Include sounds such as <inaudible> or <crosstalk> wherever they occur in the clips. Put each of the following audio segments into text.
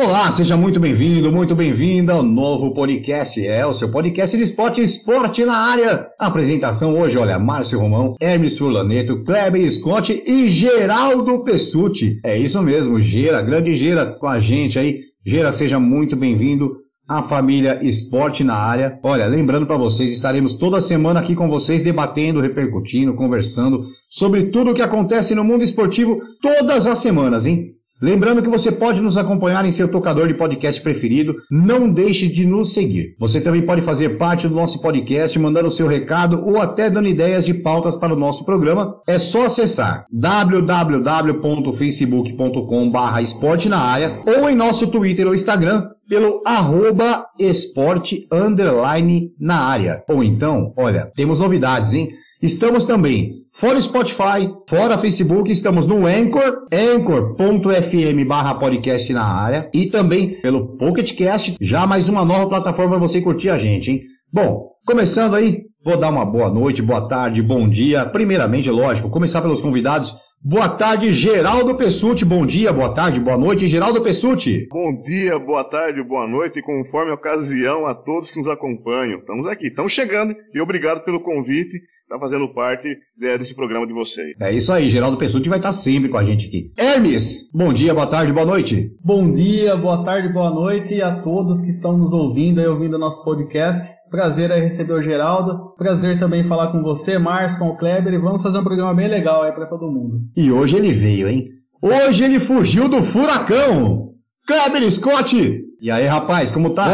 Olá, seja muito bem-vindo, muito bem-vinda ao novo podcast. É o seu podcast de esporte, esporte na área. A apresentação hoje, olha, Márcio Romão, Hermes Furlaneto, Kleber Scott e Geraldo Pessuti. É isso mesmo, Gera, grande Gera com a gente aí. Gera, seja muito bem-vindo à família Esporte na área. Olha, lembrando para vocês, estaremos toda semana aqui com vocês debatendo, repercutindo, conversando sobre tudo o que acontece no mundo esportivo todas as semanas, hein? Lembrando que você pode nos acompanhar em seu tocador de podcast preferido. Não deixe de nos seguir. Você também pode fazer parte do nosso podcast, mandando seu recado ou até dando ideias de pautas para o nosso programa. É só acessar www.facebook.com/barra esporte na área ou em nosso Twitter ou Instagram pelo arroba esporte underline na área. Ou então, olha, temos novidades, hein? Estamos também Fora Spotify, fora Facebook, estamos no Anchor, anchor.fm barra podcast na área e também pelo PocketCast, já mais uma nova plataforma para você curtir a gente, hein? Bom, começando aí, vou dar uma boa noite, boa tarde, bom dia. Primeiramente, lógico, começar pelos convidados. Boa tarde, Geraldo Pessuti. Bom dia, boa tarde, boa noite, Geraldo Pessuti. Bom dia, boa tarde, boa noite, conforme a ocasião a todos que nos acompanham. Estamos aqui, estamos chegando e obrigado pelo convite tá fazendo parte é, desse programa de vocês. É isso aí, Geraldo Pessuti vai estar sempre com a gente aqui. Hermes, bom dia, boa tarde, boa noite. Bom dia, boa tarde, boa noite a todos que estão nos ouvindo e ouvindo o nosso podcast. Prazer é receber o Geraldo. Prazer também falar com você, Márcio, com o Kleber. E vamos fazer um programa bem legal aí para todo mundo. E hoje ele veio, hein? Hoje ele fugiu do furacão. Kleber Scott! E aí, rapaz, como tá?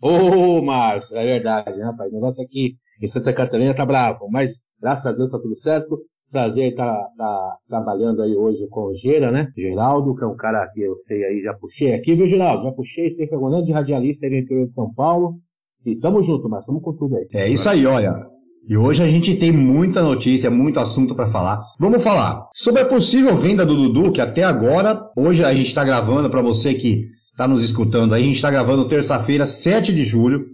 Ô, oh, Márcio, é verdade, né, rapaz? O negócio aqui em Santa Catarina tá bravo, mas graças a Deus tá tudo certo. Prazer estar tá, tá trabalhando aí hoje com o Gera, né? Geraldo, que é um cara que eu sei aí, já puxei aqui, viu, Geraldo? Já puxei, sempre é um grande radialista aí no interior de São Paulo. E tamo junto, mas tamo com tudo aí. É isso aí, olha. E hoje a gente tem muita notícia, muito assunto para falar. Vamos falar sobre a possível venda do Dudu, que até agora, hoje a gente está gravando para você que está nos escutando aí, a gente está gravando terça-feira, 7 de julho.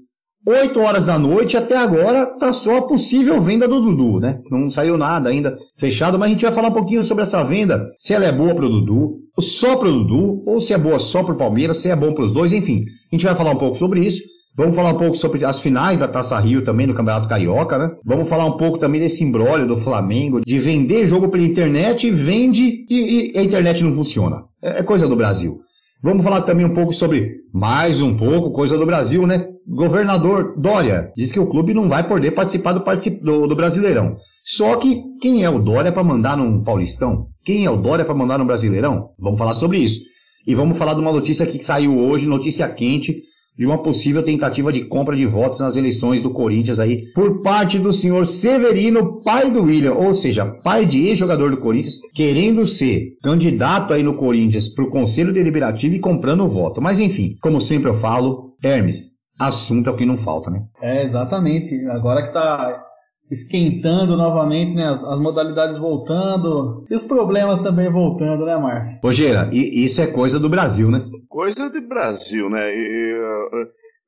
8 horas da noite, até agora tá só a possível venda do Dudu, né? Não saiu nada ainda fechado, mas a gente vai falar um pouquinho sobre essa venda, se ela é boa pro Dudu, só pro Dudu, ou se é boa só pro Palmeiras, se é bom pros dois, enfim. A gente vai falar um pouco sobre isso. Vamos falar um pouco sobre as finais da Taça Rio também no Campeonato Carioca, né? Vamos falar um pouco também desse embrólio do Flamengo, de vender jogo pela internet, vende e, e a internet não funciona. É, é coisa do Brasil. Vamos falar também um pouco sobre, mais um pouco, coisa do Brasil, né? Governador Dória diz que o clube não vai poder participar do, do, do Brasileirão. Só que quem é o Dória para mandar num Paulistão? Quem é o Dória para mandar num Brasileirão? Vamos falar sobre isso. E vamos falar de uma notícia que saiu hoje, notícia quente, de uma possível tentativa de compra de votos nas eleições do Corinthians aí por parte do senhor Severino, pai do William, ou seja, pai de ex-jogador do Corinthians, querendo ser candidato aí no Corinthians para o Conselho Deliberativo e comprando o voto. Mas enfim, como sempre eu falo, Hermes, assunto é o que não falta, né? É, exatamente. Agora que tá esquentando novamente, né? As, as, modalidades voltando e os problemas também voltando, né, Márcio? Rogério, e isso é coisa do Brasil, né? Coisa de Brasil, né? E,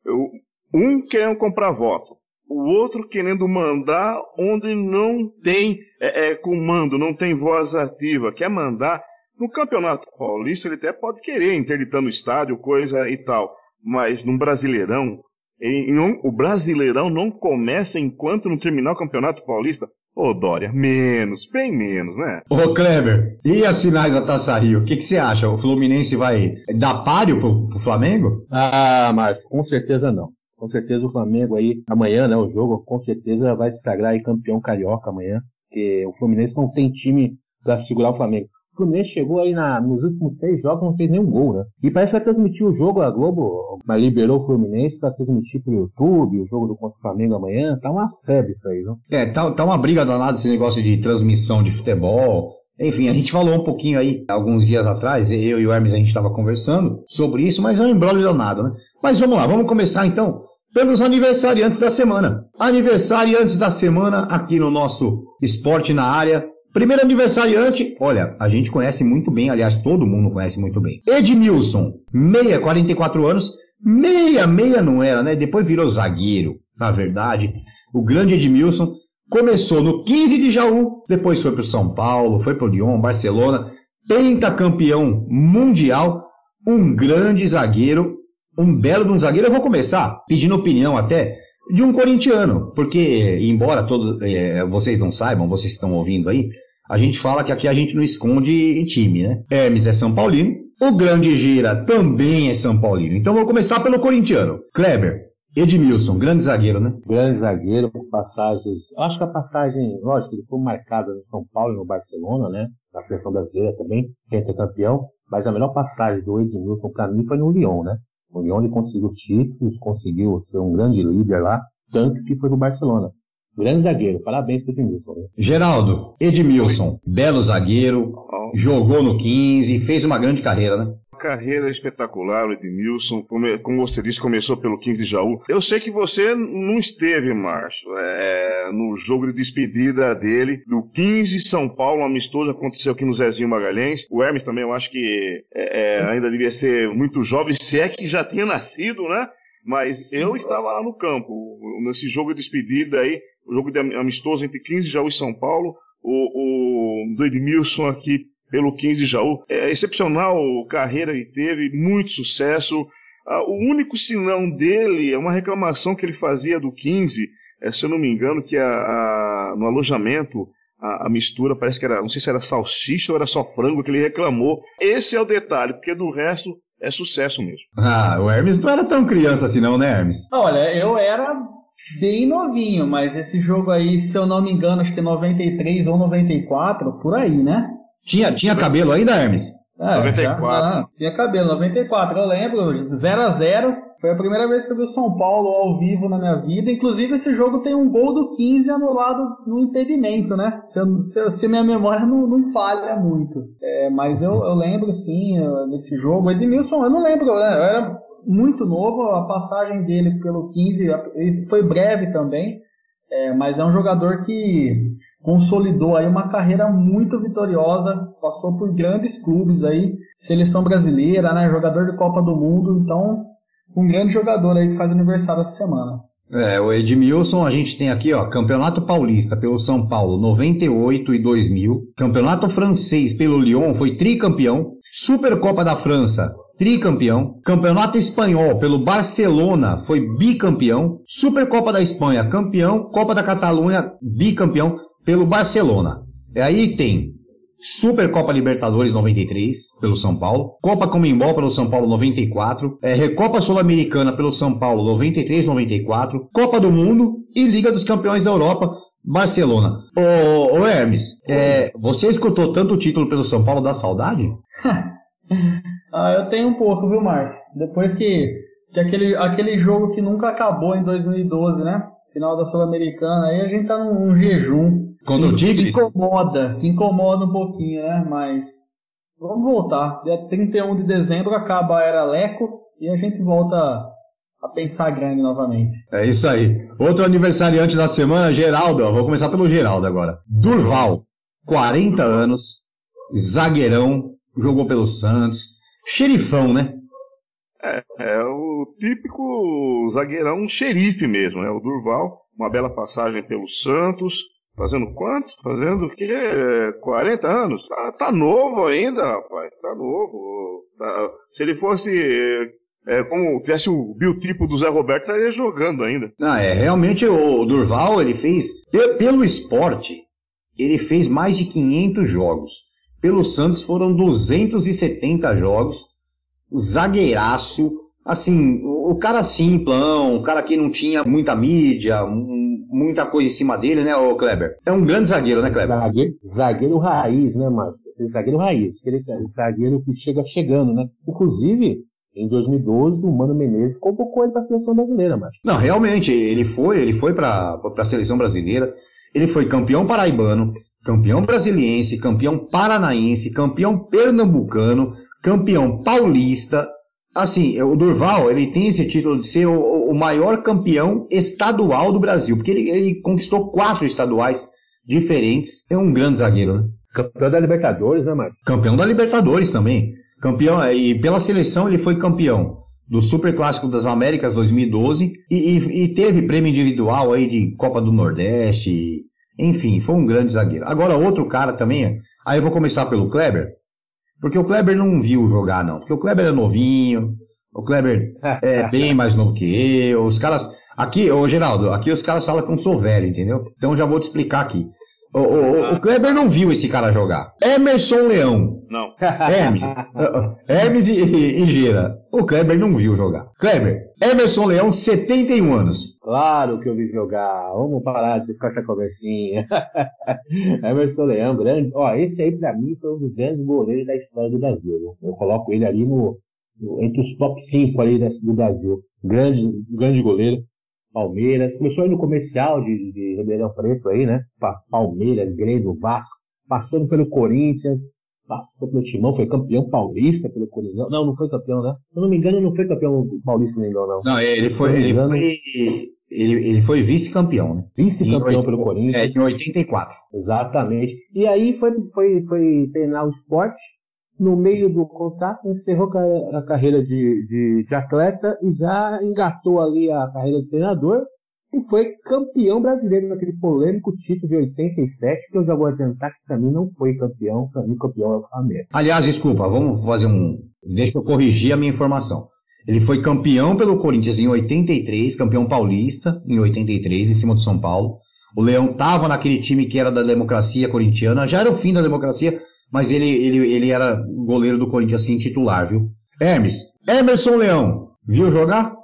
uh, um querendo comprar voto, o outro querendo mandar onde não tem é, é, comando, não tem voz ativa, quer mandar. No Campeonato Paulista ele até pode querer interditando o estádio, coisa e tal, mas no Brasileirão em, em, o Brasileirão não começa enquanto não terminar o Campeonato Paulista. Ô, Dória, menos, bem menos, né? Ô, Kleber, e as finais da Taça Rio? O que, que você acha? O Fluminense vai dar páreo pro, pro Flamengo? Ah, mas com certeza não. Com certeza o Flamengo aí, amanhã, né, o jogo, com certeza vai se sagrar aí campeão carioca amanhã. Porque o Fluminense não tem time para segurar o Flamengo. O Fluminense chegou aí na, nos últimos três jogos não fez nenhum gol, né? E parece que vai transmitir o jogo, a Globo mas liberou o Fluminense para transmitir pro YouTube o jogo do contra o Flamengo amanhã. Tá uma febre isso aí, não? É, tá, tá uma briga danada esse negócio de transmissão de futebol. Enfim, a gente falou um pouquinho aí, alguns dias atrás, eu e o Hermes a gente estava conversando sobre isso, mas é um embrólio danado, né? Mas vamos lá, vamos começar então pelos aniversariantes da semana. Aniversariantes da semana aqui no nosso Esporte na Área. Primeiro aniversariante, olha, a gente conhece muito bem, aliás, todo mundo conhece muito bem. Edmilson, meia, 44 anos. Meia, meia não era, né? Depois virou zagueiro, na verdade. O grande Edmilson começou no 15 de Jaú, depois foi para São Paulo, foi para o Lyon, Barcelona, pentacampeão mundial, um grande zagueiro, um belo de um zagueiro. Eu vou começar pedindo opinião até de um corintiano, porque embora todos é, vocês não saibam, vocês estão ouvindo aí, a gente fala que aqui a gente não esconde time, né? Hermes é São Paulino, o grande Gira também é São Paulino. Então vou começar pelo corintiano. Kleber, Edmilson, grande zagueiro, né? Grande zagueiro, passagens. Acho que a passagem, lógico, ele foi marcado no São Paulo e no Barcelona, né? Na seleção brasileira também, campeão. Mas a melhor passagem do Edmilson para mim foi no Lyon, né? No Lyon ele conseguiu títulos, conseguiu ser um grande líder lá, tanto que foi pro Barcelona. Grande zagueiro, parabéns pro Edmilson. Né? Geraldo, Edmilson, belo zagueiro, jogou no 15, fez uma grande carreira, né? Carreira espetacular, o Edmilson. Como você disse, começou pelo 15 de Jaú. Eu sei que você não esteve, Márcio, é, no jogo de despedida dele, do 15 São Paulo, amistoso, aconteceu aqui no Zezinho Magalhães. O Hermes também, eu acho que é, é, ainda devia ser muito jovem, se é que já tinha nascido, né? Mas eu estava lá no campo, nesse jogo de despedida aí, o jogo de amistoso entre 15 Jaú e São Paulo, o, o do Edmilson aqui pelo 15 Jaú. É excepcional carreira que teve, muito sucesso. Ah, o único sinão dele é uma reclamação que ele fazia do 15, é, se eu não me engano, que a, a, no alojamento a, a, mistura parece que era, não sei se era salsicha ou era só frango que ele reclamou. Esse é o detalhe, porque do resto é sucesso mesmo. Ah, o Hermes não era tão criança assim não, né, Hermes? Olha, eu era bem novinho, mas esse jogo aí, se eu não me engano, acho que é 93 ou 94, por aí, né? Tinha, tinha cabelo ainda, Hermes? É, 94. Já, já, tinha cabelo, 94, eu lembro, 0 a 0 Foi a primeira vez que eu vi o São Paulo ao vivo na minha vida. Inclusive, esse jogo tem um gol do 15 anulado no impedimento, né? Se, se, se minha memória não, não falha muito. É, mas eu, eu lembro, sim, nesse jogo. Edmilson, eu não lembro, né? Eu era muito novo, a passagem dele pelo 15 foi breve também. É, mas é um jogador que consolidou aí uma carreira muito vitoriosa, passou por grandes clubes aí, seleção brasileira, né, jogador de Copa do Mundo, então um grande jogador aí que faz aniversário essa semana. É, o Edmilson, a gente tem aqui, ó, Campeonato Paulista pelo São Paulo, 98 e 2000. Campeonato Francês pelo Lyon, foi tricampeão. Supercopa da França, tricampeão. Campeonato Espanhol pelo Barcelona, foi bicampeão. Supercopa da Espanha, campeão. Copa da Catalunha, bicampeão pelo Barcelona. É aí tem Supercopa Libertadores 93 pelo São Paulo, Copa Comembol pelo São Paulo 94, é, Recopa Sul-Americana pelo São Paulo 93 94, Copa do Mundo e Liga dos Campeões da Europa Barcelona. Ô, ô Hermes, é, você escutou tanto título pelo São Paulo da saudade? <laughs> ah, eu tenho um pouco, viu, Márcio? Depois que, que aquele, aquele jogo que nunca acabou em 2012, né? Final da Sul-Americana, aí a gente tá num, num jejum. Contra o Tigres? Que incomoda, que incomoda um pouquinho, né? Mas vamos voltar. Dia 31 de dezembro acaba a era Leco e a gente volta a pensar grande novamente. É isso aí. Outro aniversariante da semana, Geraldo. Vou começar pelo Geraldo agora. Durval, 40 anos, zagueirão, jogou pelo Santos, xerifão, né? É, é o típico zagueirão xerife mesmo, né? O Durval, uma bela passagem pelo Santos, Fazendo quanto? Fazendo o quê? 40 anos? Tá, tá novo ainda, rapaz. Tá novo. Tá, se ele fosse é, como tivesse o biotipo do Zé Roberto, estaria jogando ainda. Não, é, realmente o Durval, ele fez, pelo esporte, ele fez mais de 500 jogos. Pelo Santos foram 270 jogos. O zagueiraço, assim, o cara simplão, o cara que não tinha muita mídia, muita coisa em cima dele, né, o Kleber? É um grande zagueiro, né, Kleber? Zagueiro, zagueiro raiz, né, Márcio? Zagueiro raiz, aquele zagueiro que chega chegando, né? Inclusive, em 2012, o Mano Menezes convocou ele para a seleção brasileira, Márcio. Não, realmente, ele foi, ele foi para a seleção brasileira, ele foi campeão paraibano, campeão brasiliense, campeão paranaense, campeão pernambucano, campeão paulista. Assim, o Durval, ele tem esse título de ser o, o maior campeão estadual do Brasil, porque ele, ele, conquistou quatro estaduais diferentes. É um grande zagueiro, né? Campeão da Libertadores, né, Márcio? Campeão da Libertadores também. Campeão, e pela seleção ele foi campeão do Super Clássico das Américas 2012 e, e, e, teve prêmio individual aí de Copa do Nordeste. Enfim, foi um grande zagueiro. Agora outro cara também, aí eu vou começar pelo Kleber, porque o Kleber não viu jogar não, porque o Kleber é novinho, o Kleber é <laughs> bem mais novo que eu, os caras, aqui, ô Geraldo, aqui os caras falam que eu sou velho, entendeu? Então já vou te explicar aqui. O, o, o, Kleber não viu esse cara jogar. Emerson Leão. Não. <laughs> Hermes. Hermes e, e, e Gira. O Kleber não viu jogar. Kleber, Emerson Leão, 71 anos. Claro que eu vi jogar. Vamos parar de ficar essa conversinha. <laughs> Emerson Leão, grande. Ó, esse aí pra mim foi um dos grandes goleiros da história do Brasil. Eu coloco ele ali no, no entre os top 5 ali do Brasil. Grande, grande goleiro. Palmeiras, começou aí no comercial de, de Ribeirão Preto aí, né? Palmeiras, Grêmio, Vasco, passando pelo Corinthians, passou pelo Timão, foi campeão paulista pelo Corinthians. Não, não foi campeão, né? Se eu não me engano, não foi campeão paulista nem não. Não, ele foi, ele engano, foi, ele, ele foi vice-campeão, né? Vice-campeão pelo Corinthians. É, em 84. Exatamente. E aí foi, foi, foi treinar o esporte, no meio do contrato, encerrou a carreira de, de, de, atleta e já engatou ali a carreira de treinador e foi campeão brasileiro naquele polêmico título de 87, que eu já vou adiantar que para mim não foi campeão, para mim campeão é o Flamengo. Aliás, desculpa, vamos fazer um. Deixa eu corrigir a minha informação. Ele foi campeão pelo Corinthians em 83, campeão paulista em 83, em cima do São Paulo. O Leão estava naquele time que era da democracia corintiana, já era o fim da democracia, mas ele, ele, ele era goleiro do Corinthians assim, titular, viu? Hermes, Emerson Leão, viu jogar?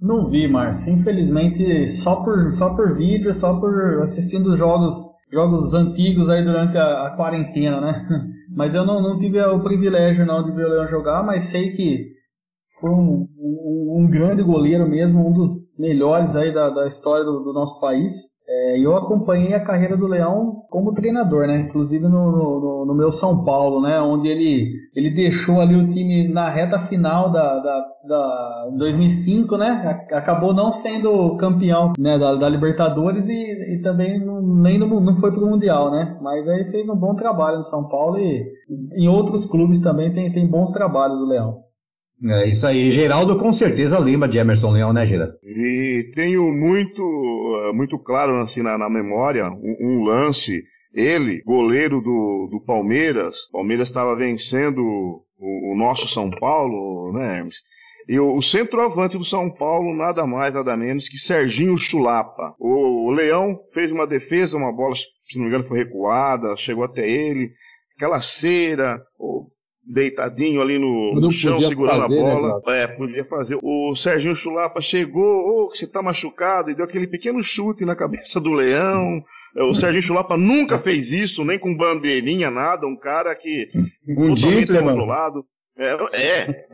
Não vi, Márcio. Infelizmente, só por, só por vídeo, só por assistindo jogos, jogos antigos aí durante a, a quarentena, né? <laughs> Mas eu não, não tive o privilégio não de ver o Leão jogar, mas sei que foi um, um, um grande goleiro mesmo, um dos melhores aí da, da história do, do nosso país. É, eu acompanhei a carreira do Leão como treinador, né? Inclusive no, no, no, meu São Paulo, né? Onde ele, ele deixou ali o time na reta final da, da, da 2005, né? Acabou não sendo campeão né? da, da Libertadores e, e também não, nem no, não foi para o Mundial, né? Mas aí fez um bom trabalho no São Paulo e em outros clubes também tem, tem bons trabalhos do Leão. É isso aí. Geraldo com certeza lembra de Emerson Leão, né, Geraldo? E tenho muito, eh, muito claro assim na, na memória um, um, lance. Ele, goleiro do, do Palmeiras, Palmeiras estava vencendo o, o, nosso São Paulo, né, Hermes? E o, o, centroavante do São Paulo, nada mais, nada menos que Serginho Chulapa. O, o Leão fez uma defesa, uma bola, se não me engano, foi recuada, chegou até ele. Aquela cera, deitadinho ali no, no chão, segurando fazer, a né, bola. Né, é, podia fazer. O Serginho Chulapa chegou, ô, oh, você tá machucado, e deu aquele pequeno chute na cabeça do leão. É, o Serginho Chulapa nunca fez isso, nem com bandeirinha, nada. Um cara que. Um dito, controlado. É, é,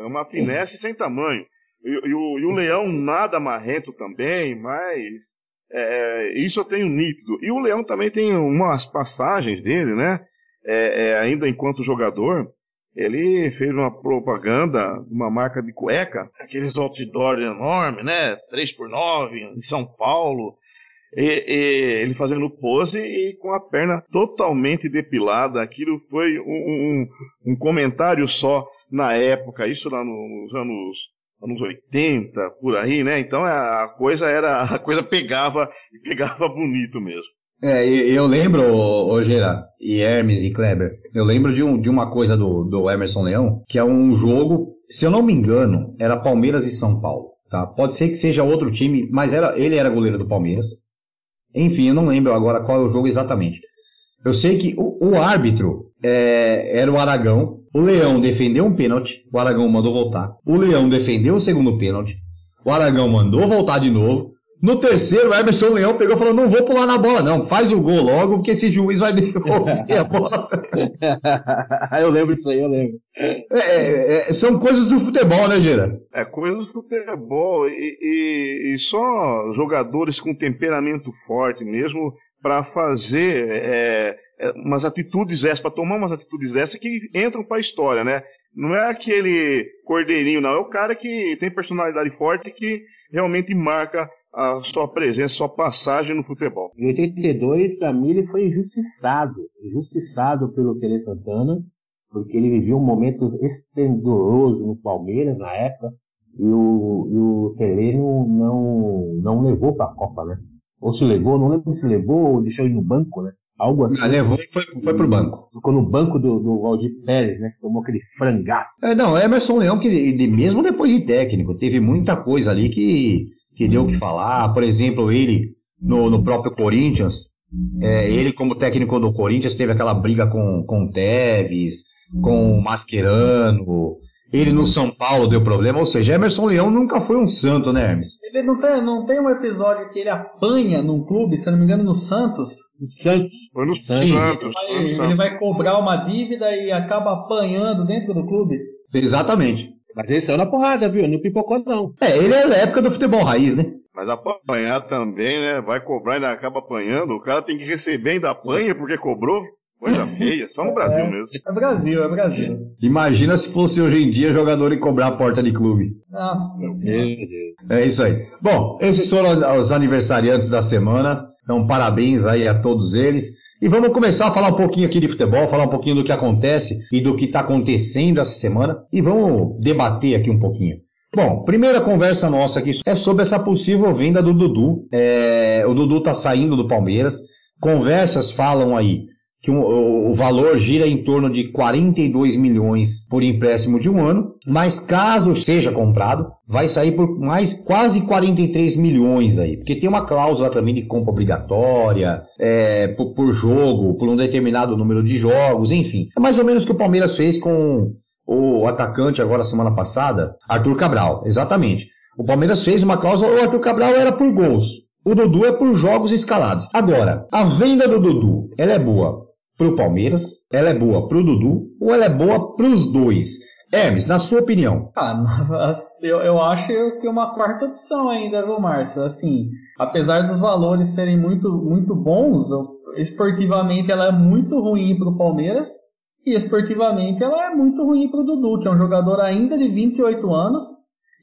é uma finesse sem tamanho. E, e, o, e o leão nada marrento também, mas. É, isso eu tenho nítido. E o Leão também tem umas passagens dele, né? É, é, ainda enquanto jogador, ele fez uma propaganda, uma marca de cueca, aqueles outdoors enormes, né? 3x9 em São Paulo. E, e, ele fazendo pose e com a perna totalmente depilada. Aquilo foi um, um, um comentário só na época, isso lá nos anos, anos 80, por aí, né? Então a coisa era, <laughs> a coisa pegava e pegava bonito mesmo. É, eu lembro, ô, Gera, e Hermes e Kleber, eu lembro de, um, de uma coisa do, do Emerson Leão, que é um jogo, se eu não me engano, era Palmeiras e São Paulo. Tá? Pode ser que seja outro time, mas era, ele era goleiro do Palmeiras. Enfim, eu não lembro agora qual é o jogo exatamente. Eu sei que o, o árbitro é, era o Aragão. O Leão defendeu um pênalti, o Aragão mandou voltar. O Leão defendeu o segundo pênalti. O Aragão mandou voltar de novo. No terceiro, o Emerson Leão pegou e falou: Não vou pular na bola, não. Faz o gol logo, porque esse juiz vai devolver a bola. <laughs> eu lembro disso aí, eu lembro. É, é, é, são coisas do futebol, né, Gira? É, coisas do futebol. E, e, e, só jogadores com temperamento forte mesmo para fazer é, é, umas atitudes essas, para tomar umas atitudes dessas que entram para a história, né? Não é aquele cordeirinho, não. É o cara que tem personalidade forte que realmente marca a sua presença, a sua passagem no futebol. Em 82, para mim, ele foi injustiçado. Injustiçado pelo Tele Santana, porque ele vivia um momento esplendoroso no Palmeiras na época, e o, e o Tele não, não, não levou para a Copa, né? Ou se levou, não lembro se levou ou deixou ele no banco, né? Algo assim. Ah, levou e foi, foi pro banco. Ficou no banco do, do Valdir Pérez, né? Que tomou aquele frangaço. É, não, Emerson Leão, que ele, mesmo depois de técnico, teve muita coisa ali que, que deu o que falar. Por exemplo, ele no, no próprio Corinthians, é, ele como técnico do Corinthians teve aquela briga com, com o Tevez, com o Mascherano, ele no São Paulo deu problema, ou seja, Emerson Leão nunca foi um santo, né, Hermes? Ele não tem, não tem um episódio que ele apanha num clube, se não me engano, no Santos? No Santos. Foi no Santos. Santos. Ele, vai, ele vai cobrar uma dívida e acaba apanhando dentro do clube. Exatamente. Mas ele saiu na porrada, viu? Não pipocou, não. É, ele é da época do futebol raiz, né? Mas apanhar também, né? Vai cobrar e ainda acaba apanhando. O cara tem que receber ainda apanha porque cobrou. Coisa <laughs> feia, só no Brasil é, mesmo. É Brasil, é Brasil. Imagina se fosse hoje em dia jogador e cobrar a porta de clube. Nossa. É isso aí. Bom, esses foram os aniversariantes da semana. Então, parabéns aí a todos eles. E vamos começar a falar um pouquinho aqui de futebol, falar um pouquinho do que acontece e do que está acontecendo essa semana. E vamos debater aqui um pouquinho. Bom, primeira conversa nossa aqui é sobre essa possível venda do Dudu. É, o Dudu está saindo do Palmeiras. Conversas falam aí que o, o, valor gira em torno de 42 milhões por empréstimo de um ano, mas caso seja comprado, vai sair por mais quase 43 milhões aí, porque tem uma cláusula também de compra obrigatória, é, por, por jogo, por um determinado número de jogos, enfim. É mais ou menos o que o Palmeiras fez com o atacante agora semana passada, Arthur Cabral, exatamente. O Palmeiras fez uma cláusula, o Arthur Cabral era por gols. O Dudu é por jogos escalados. Agora, a venda do Dudu, ela é boa para o Palmeiras, ela é boa para o Dudu ou ela é boa para os dois? Hermes, na sua opinião? Ah, <laughs> eu, eu acho que é uma quarta opção ainda, viu, Márcio? Assim, apesar dos valores serem muito, muito bons, esportivamente ela é muito ruim para o Palmeiras e esportivamente ela é muito ruim para o Dudu, que é um jogador ainda de 28 anos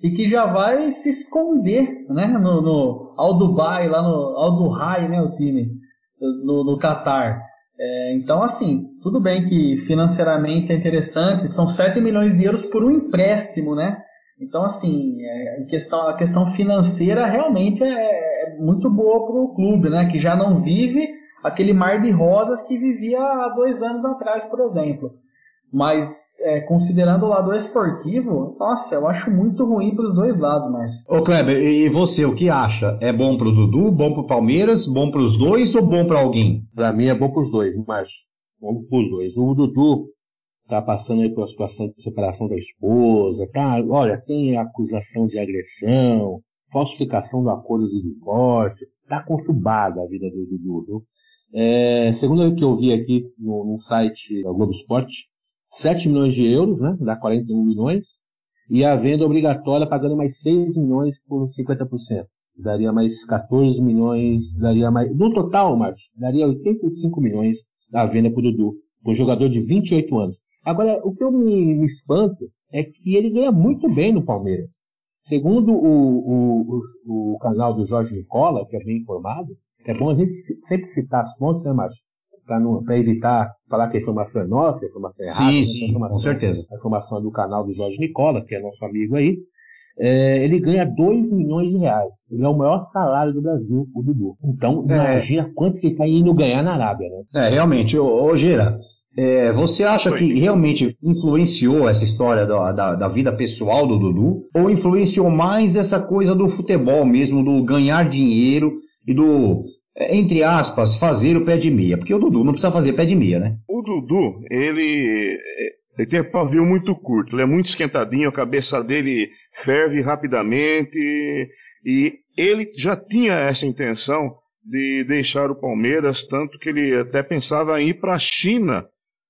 e que já vai se esconder né, no, no Al Dubai, lá no Al Duhai, né, o time, no, no Qatar. É, então, assim, tudo bem que financeiramente é interessante, são 7 milhões de euros por um empréstimo, né? Então, assim, é, a, questão, a questão financeira realmente é, é muito boa para o clube, né? Que já não vive aquele mar de rosas que vivia há dois anos atrás, por exemplo. Mas é, considerando o lado esportivo, nossa, eu acho muito ruim para os dois lados, mas. Ô Kleber, e você, o que acha? É bom para o Dudu, bom para o Palmeiras, bom para os dois ou bom para alguém? Para mim é bom para os dois, mas bom para os dois. O Dudu tá passando aí por uma situação de separação da esposa, tá? Olha, tem acusação de agressão, falsificação do acordo de divórcio, tá conturbada a vida do Dudu. É, segundo o que eu vi aqui no, no site da Globo Esporte, 7 milhões de euros, né? Dá 41 milhões. E a venda obrigatória pagando mais 6 milhões por 50%. Daria mais 14 milhões, daria mais. No total, Marcos, daria 85 milhões a venda para o Dudu, um jogador de 28 anos. Agora, o que eu me, me, espanto é que ele ganha muito bem no Palmeiras. Segundo o, o, o canal do Jorge Nicola, que é bem informado, é bom a gente sempre citar as fontes, né, Márcio? Para evitar falar que a informação é nossa, a informação é errada. Sim, sim, com certeza. A informação é do canal do Jorge Nicola, que é nosso amigo aí. É, ele ganha 2 milhões de reais. Ele é o maior salário do Brasil, o Dudu. Então, é. imagina quanto que ele está indo ganhar na Arábia, né? É, realmente. Ô, ô Gira, é, você acha que realmente influenciou essa história da, da, da, vida pessoal do Dudu? Ou influenciou mais essa coisa do futebol mesmo, do ganhar dinheiro e do entre aspas, fazer o pé de meia, porque o Dudu não precisa fazer pé de meia, né? O Dudu, ele, ele tem pavio muito curto, ele é muito esquentadinho, a cabeça dele ferve rapidamente, e ele já tinha essa intenção de deixar o Palmeiras, tanto que ele até pensava em ir para a China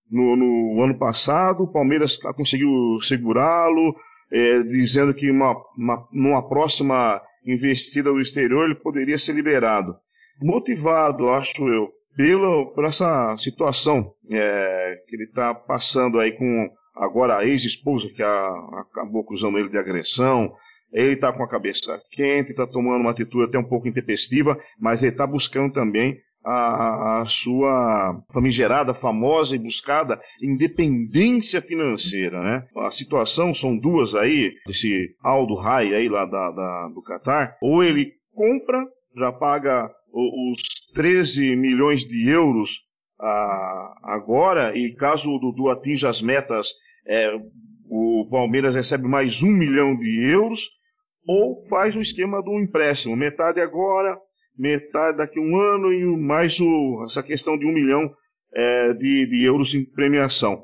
no, no, ano passado, o Palmeiras conseguiu segurá-lo, é, dizendo que uma, uma, numa próxima investida ao exterior ele poderia ser liberado. Motivado, acho eu, pela, por essa situação é, que ele está passando aí com agora a ex-esposa que a, acabou acusando ele de agressão. Ele está com a cabeça quente, está tomando uma atitude até um pouco intempestiva, mas ele está buscando também a, a, sua famigerada, famosa e buscada independência financeira, né? A situação são duas aí, desse Aldo Rai aí lá da, da do Qatar, ou ele compra, já paga os 13 milhões de euros ah, agora, e caso o Dudu atinja as metas, é, o Palmeiras recebe mais um milhão de euros, ou faz o esquema do empréstimo, metade agora, metade daqui a um ano e mais o, essa questão de um milhão é, de, de euros em premiação.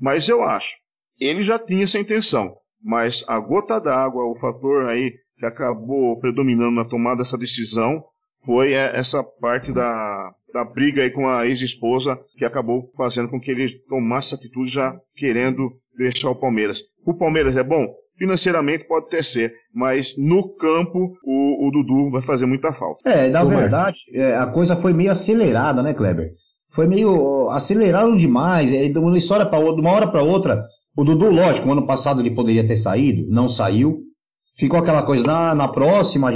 Mas eu acho, ele já tinha essa intenção, mas a gota d'água, o fator aí que acabou predominando na tomada dessa decisão, foi é, essa parte da, da briga aí com a ex-esposa que acabou fazendo com que ele tomasse atitude já querendo deixar o Palmeiras. O Palmeiras é bom? Financeiramente pode até ser, mas no campo o, o Dudu vai fazer muita falta. É, na verdade, é, a coisa foi meio acelerada, né, Kleber? Foi meio acelerado demais, é, de uma história para outra, de uma hora para outra. O Dudu, lógico, ano passado ele poderia ter saído, não saiu. Ficou aquela coisa, na, na próxima,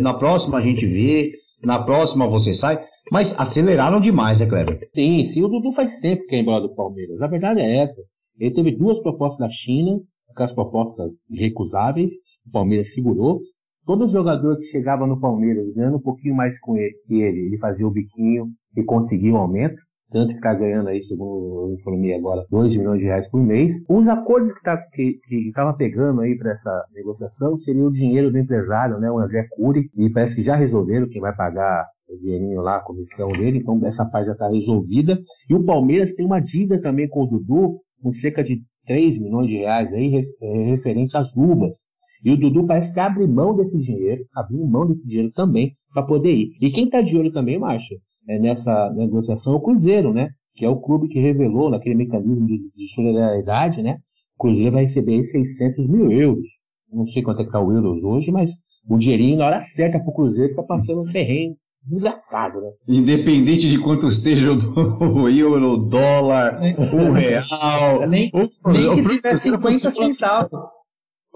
na próxima a gente vê, na próxima você sai. Mas aceleraram demais, né, Kleber? Sim, sim. O Dudu faz tempo que é embora do Palmeiras. A verdade é essa. Ele teve duas propostas da China, aquelas propostas recusáveis, o Palmeiras segurou. Todo jogador que chegava no Palmeiras ganhando um pouquinho mais com ele, ele, ele fazia o biquinho e conseguia um aumento. Tanto está ganhando aí, segundo o informei agora, 2 milhões de reais por mês. Os acordos que tá, estava pegando aí para essa negociação seria o dinheiro do empresário, né, o André Cury, e parece que já resolveram quem vai pagar o dinheirinho lá, a comissão dele, então essa parte já está resolvida. E o Palmeiras tem uma dívida também com o Dudu, com cerca de 3 milhões de reais aí, é, referente às luvas. E o Dudu parece que abre mão desse dinheiro, abriu mão desse dinheiro também para poder ir. E quem está de olho também, Márcio, é nessa negociação é o Cruzeiro, né? Que é o clube que revelou naquele mecanismo de, de solidariedade, né? O Cruzeiro vai receber 600 mil euros. Não sei quanto é que está o euros hoje, mas o dinheirinho na hora certa para o Cruzeiro está passando um terreno desgraçado, né? Independente de quanto esteja o <laughs> euro, o dólar, o real. Nem, <laughs> o, nem o, que tiver 50 centavos.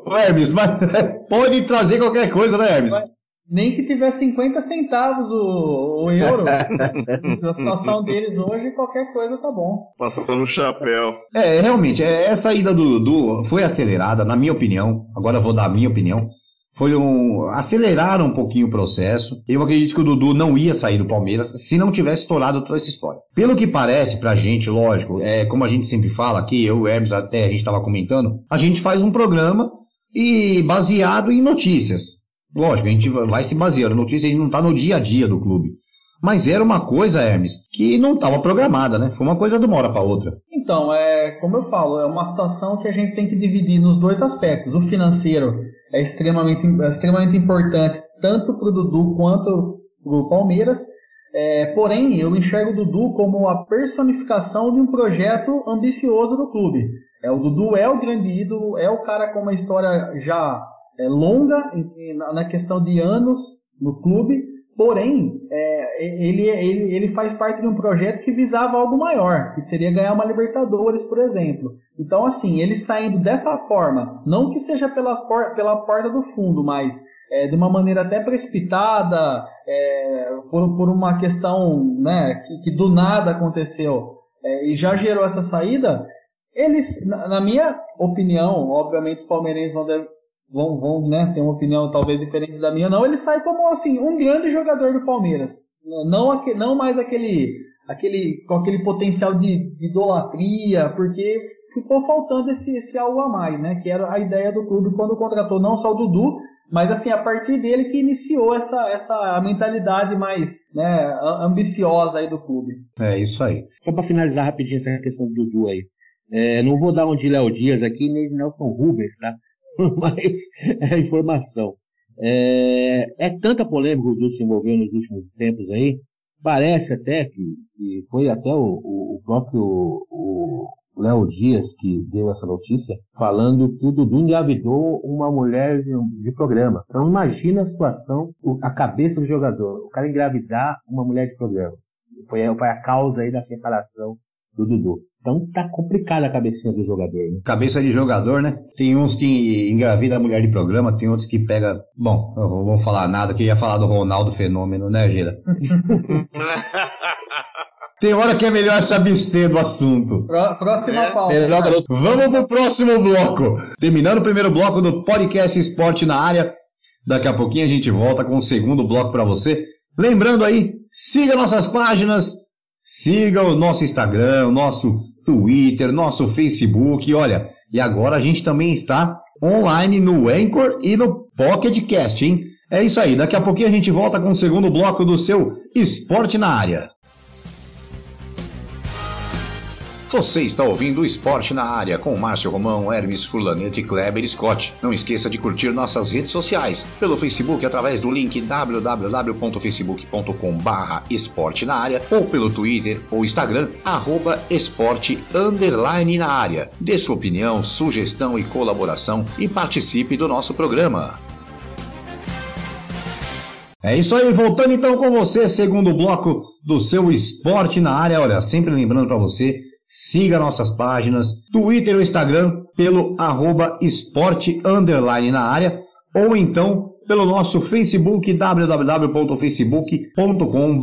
Hermes, mas <laughs> pode trazer qualquer coisa, né, Hermes? Nem que tiver 50 centavos o, o <laughs> euro. a situação deles hoje, qualquer coisa tá bom. Passando no chapéu. É, realmente, é, essa ida do Dudu foi acelerada, na minha opinião. Agora eu vou dar a minha opinião foi um acelerar um pouquinho o processo. Eu acredito que o Dudu não ia sair do Palmeiras se não tivesse estourado toda essa história. Pelo que parece pra gente, lógico, é como a gente sempre fala aqui, eu e o Hermes até a gente estava comentando, a gente faz um programa e baseado em notícias. Lógico, a gente vai se baseando. Notícias a gente não está no dia a dia do clube. Mas era uma coisa, Hermes, que não estava programada, né? Foi uma coisa de uma hora para outra. Então, é, como eu falo, é uma situação que a gente tem que dividir nos dois aspectos. O financeiro é extremamente, é extremamente importante, tanto para o Dudu quanto para o Palmeiras. É, porém, eu enxergo o Dudu como a personificação de um projeto ambicioso do clube. É, o Dudu é o grande ídolo, é o cara com uma história já é, longa em, na questão de anos no clube, Porém, é, ele, ele, ele faz parte de um projeto que visava algo maior, que seria ganhar uma Libertadores, por exemplo. Então, assim, ele saindo dessa forma, não que seja pela, pela porta do fundo, mas é, de uma maneira até precipitada, é, por, por uma questão né, que, que do nada aconteceu é, e já gerou essa saída, eles, na, na minha opinião, obviamente os palmeirenses vão, vão, vão né, ter uma opinião talvez diferente da minha, não, ele sai como assim, um grande jogador do Palmeiras. Não, aqu, não mais aquele, aquele com aquele potencial de, de, idolatria, porque ficou faltando esse, esse algo a mais, né? Que era a ideia do clube quando contratou não só o Dudu, mas assim, a partir dele que iniciou essa, essa mentalidade mais né, ambiciosa aí do clube. É isso aí. Só para finalizar rapidinho essa questão do Dudu aí. É, não vou dar um de Léo Dias aqui, nem de Nelson Rubens, tá? <laughs> mas é informação. É, é tanta polêmica que se envolveu nos últimos tempos aí, parece até que, que foi até o, o, próprio Léo Dias, que deu essa notícia, falando que o Dudu engravidou uma mulher de, de programa. Então imagina a situação, a cabeça do jogador, o cara engravidar uma mulher de programa. Foi, foi a causa aí da separação do Dudu. Então tá complicada a cabecinha do jogador. Né? Cabeça de jogador, né? Tem uns que engravida a mulher de programa, tem outros que pega. Bom, eu não vou falar nada, que ia falar do Ronaldo Fenômeno, né, Gira? <laughs> Tem hora que é melhor se abster do assunto. Próxima é. pauta. Vamos pro próximo bloco. Terminando o primeiro bloco do podcast Esporte na área. Daqui a pouquinho a gente volta com o segundo bloco para você. Lembrando aí, siga nossas páginas, siga o nosso Instagram, o nosso Twitter, nosso Facebook. Olha, e agora a gente também está online no Anchor e no Pocket Cast, hein? É isso aí, daqui a pouquinho a gente volta com o segundo bloco do seu Esporte na área. Você está ouvindo o Esporte na Área com Márcio Romão, Hermes Furlanete e Kleber Scott. Não esqueça de curtir nossas redes sociais pelo Facebook através do link www.facebook.com barra esporte na área ou pelo Twitter ou Instagram arroba esporte underline na área. Dê sua opinião, sugestão e colaboração e participe do nosso programa. É isso aí, voltando então com você, segundo bloco do seu esporte na área. Olha, sempre lembrando para você Siga nossas páginas, Twitter ou Instagram pelo arroba esporte underline na área ou então pelo nosso Facebook www.facebook.com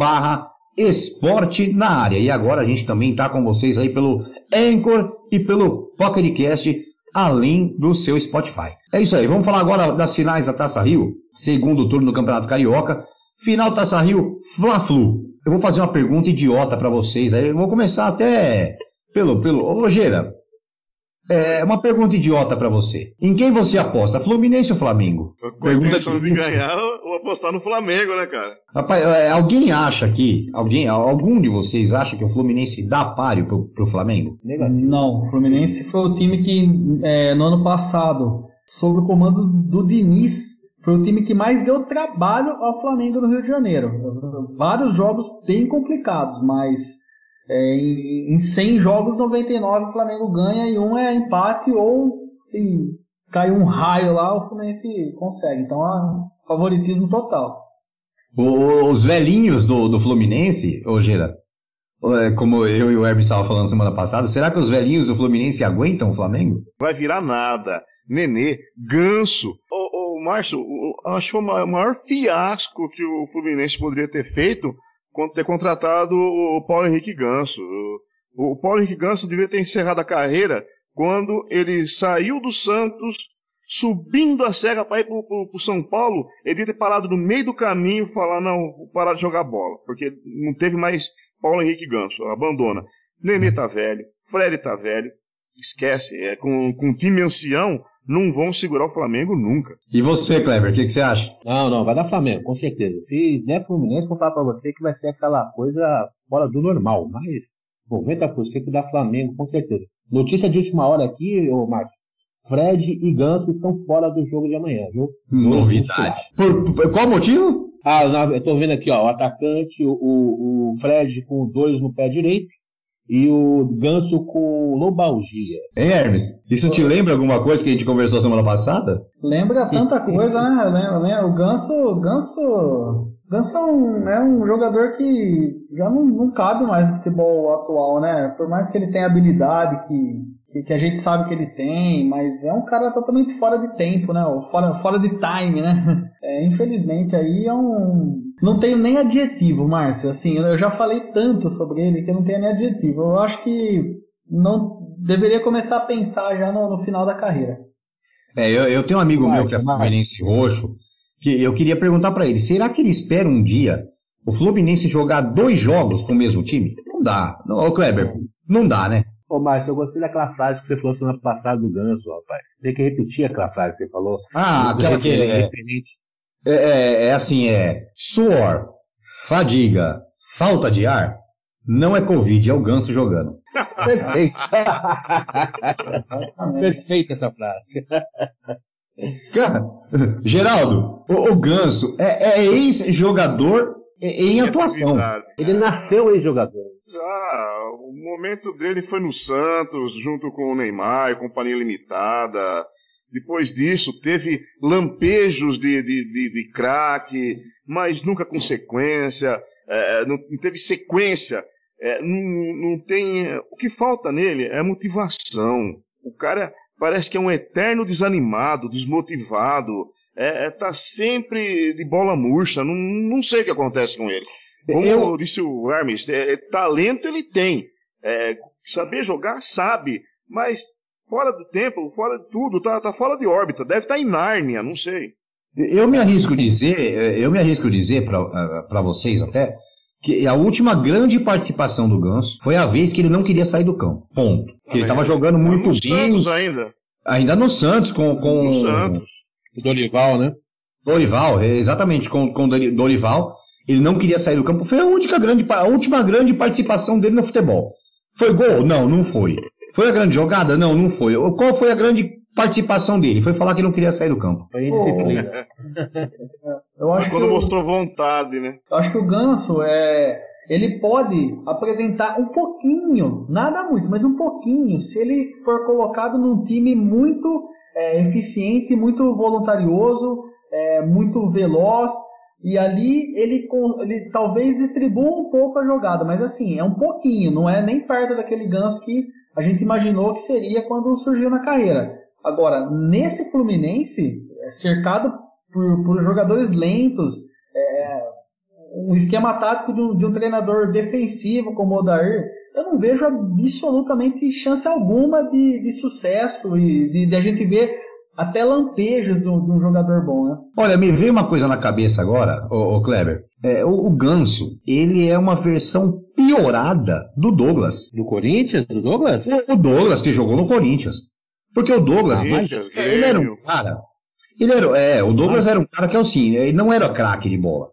esporte na área. E agora a gente também está com vocês aí pelo Anchor e pelo Pocketcast, além do seu Spotify. É isso aí, vamos falar agora das finais da Taça Rio, segundo turno do Campeonato Carioca. Final Taça Rio, Fla-Flu. Eu vou fazer uma pergunta idiota para vocês aí, eu vou começar até pelo, pelo. Ô, Rogeira, é uma pergunta idiota para você. Em quem você aposta, Fluminense ou Flamengo? Com a intenção de ganhar, ou apostar no Flamengo, né, cara? Rapaz, é, alguém acha aqui, alguém, algum de vocês acha que o Fluminense dá páreo pro, pro Flamengo? Não, o Fluminense foi o time que, é, no ano passado, sob o comando do Diniz, foi o time que mais deu trabalho ao Flamengo no Rio de Janeiro. Vários jogos bem complicados, mas é, em, 100 jogos, 99 o Flamengo ganha e um é empate ou se cai um raio lá, o Fluminense consegue. Então é favoritismo total. Os velhinhos do, do Fluminense, ô Gera, é, como eu e o Herb estavam falando semana passada, será que os velhinhos do Fluminense aguentam o Flamengo? Vai virar nada. Nenê, ganso. Ô, ô Márcio, acho que foi o maior fiasco que o Fluminense poderia ter feito ter contratado o Paulo Henrique Ganso. O Paulo Henrique Ganso devia ter encerrado a carreira quando ele saiu do Santos, subindo a serra para ir para o São Paulo, ele devia ter parado no meio do caminho e falar, não, vou parar de jogar bola, porque não teve mais Paulo Henrique Ganso, abandona. Nenê tá velho, Fred tá velho, esquece, é, com, com time ancião, não vão segurar o Flamengo nunca. E você, Kleber, o que, que, você acha? Não, não, vai dar Flamengo, com certeza. Se der Fluminense, vou falar pra você que vai ser aquela coisa fora do normal, mas 90% da Flamengo, com certeza. Notícia de última hora aqui, ô Márcio. Fred e Ganso estão fora do jogo de amanhã, viu? Novidade. Por, por, qual motivo? Ah, eu tô vendo aqui, ó, o atacante, o, o Fred com dois no pé direito e o Ganso com lobalgia. Hein, Hermes? Isso te lembra alguma coisa que a gente conversou semana passada? Lembra tanta coisa, né? Lembra, lembra. O Ganso, Ganso, Ganso é um, é um jogador que já não, não cabe mais no futebol atual, né? Por mais que ele tenha habilidade, que que, a gente sabe que ele tem, mas é um cara totalmente fora de tempo, né? Fora, fora de time, né? <laughs> É, infelizmente aí é um. Não tenho nem adjetivo, Márcio. Assim, eu já falei tanto sobre ele que eu não tenho nem adjetivo. Eu acho que não deveria começar a pensar já no, no final da carreira. É, eu, eu tenho um amigo meu que é Fluminense Roxo, que eu queria perguntar para ele: será que ele espera um dia o Fluminense jogar dois jogos com o mesmo time? Não dá. Ô, Kleber, não dá, né? Ô, Márcio, eu gostei daquela frase que você falou semana passada do Ganso, rapaz. Tem que repetir aquela frase que você falou. Ah, aquela que é, é, é, é assim, é suor, fadiga, falta de ar, não é Covid, é o Ganso jogando. <laughs> Perfeito. Perfeita essa frase. Cara, Geraldo, o, o Ganso é, é ex-jogador em atuação. Ele nasceu ex-jogador. Já, o momento dele foi no Santos, junto com o Neymar, e Companhia Limitada. Depois disso, teve lampejos de, de, de, de craque, mas nunca com sequência, é, não, não, teve sequência, é, não, não tem. O que falta nele é motivação. O cara parece que é um eterno desanimado, desmotivado, é, é tá sempre de bola murcha, não, não sei o que acontece com ele. Como eu... disse o Hermes, é, é, talento ele tem. É, saber jogar, sabe. Mas fora do tempo, fora de tudo, tá, tá fora de órbita. Deve estar tá em Nárnia, não sei. Eu me arrisco dizer, eu me arrisco dizer para vocês até, que a última grande participação do Ganso foi a vez que ele não queria sair do campo. Ponto. Ele estava jogando muito no bem. Santos ainda. Ainda no Santos, com. com no Santos. O Dorival, né? Dorival, exatamente, com, com Dorival. Ele não queria sair do campo. Foi a única grande, a última grande participação dele no futebol. Foi gol? Não, não foi. Foi a grande jogada? Não, não foi. Qual foi a grande participação dele? Foi falar que não queria sair do campo. Foi indisciplina. <laughs> eu acho Quando que mostrou o, vontade, né? Eu acho que o Ganso é. Ele pode apresentar um pouquinho, nada muito, mas um pouquinho, se ele for colocado num time muito é, eficiente, muito voluntarioso, é, muito veloz, e ali ele, ele talvez distribua um pouco a jogada, mas assim, é um pouquinho, não é nem perto daquele ganso que a gente imaginou que seria quando surgiu na carreira. Agora, nesse Fluminense, é cercado por, por jogadores lentos, é, um esquema tático de um, de um, treinador defensivo como o Odair, eu não vejo absolutamente chance alguma de, de sucesso e de, de a gente ver até lampejos de um, de um, jogador bom, né? Olha, me veio uma coisa na cabeça agora, ô Kleber. É, o, o, Ganso, ele é uma versão piorada do Douglas. Do Corinthians? Do Douglas? O, o Douglas, que jogou no Corinthians. Porque o Douglas, ah, ele era um cara. Ele era, é, o Douglas ah. era um cara que é assim, ele não era craque de bola.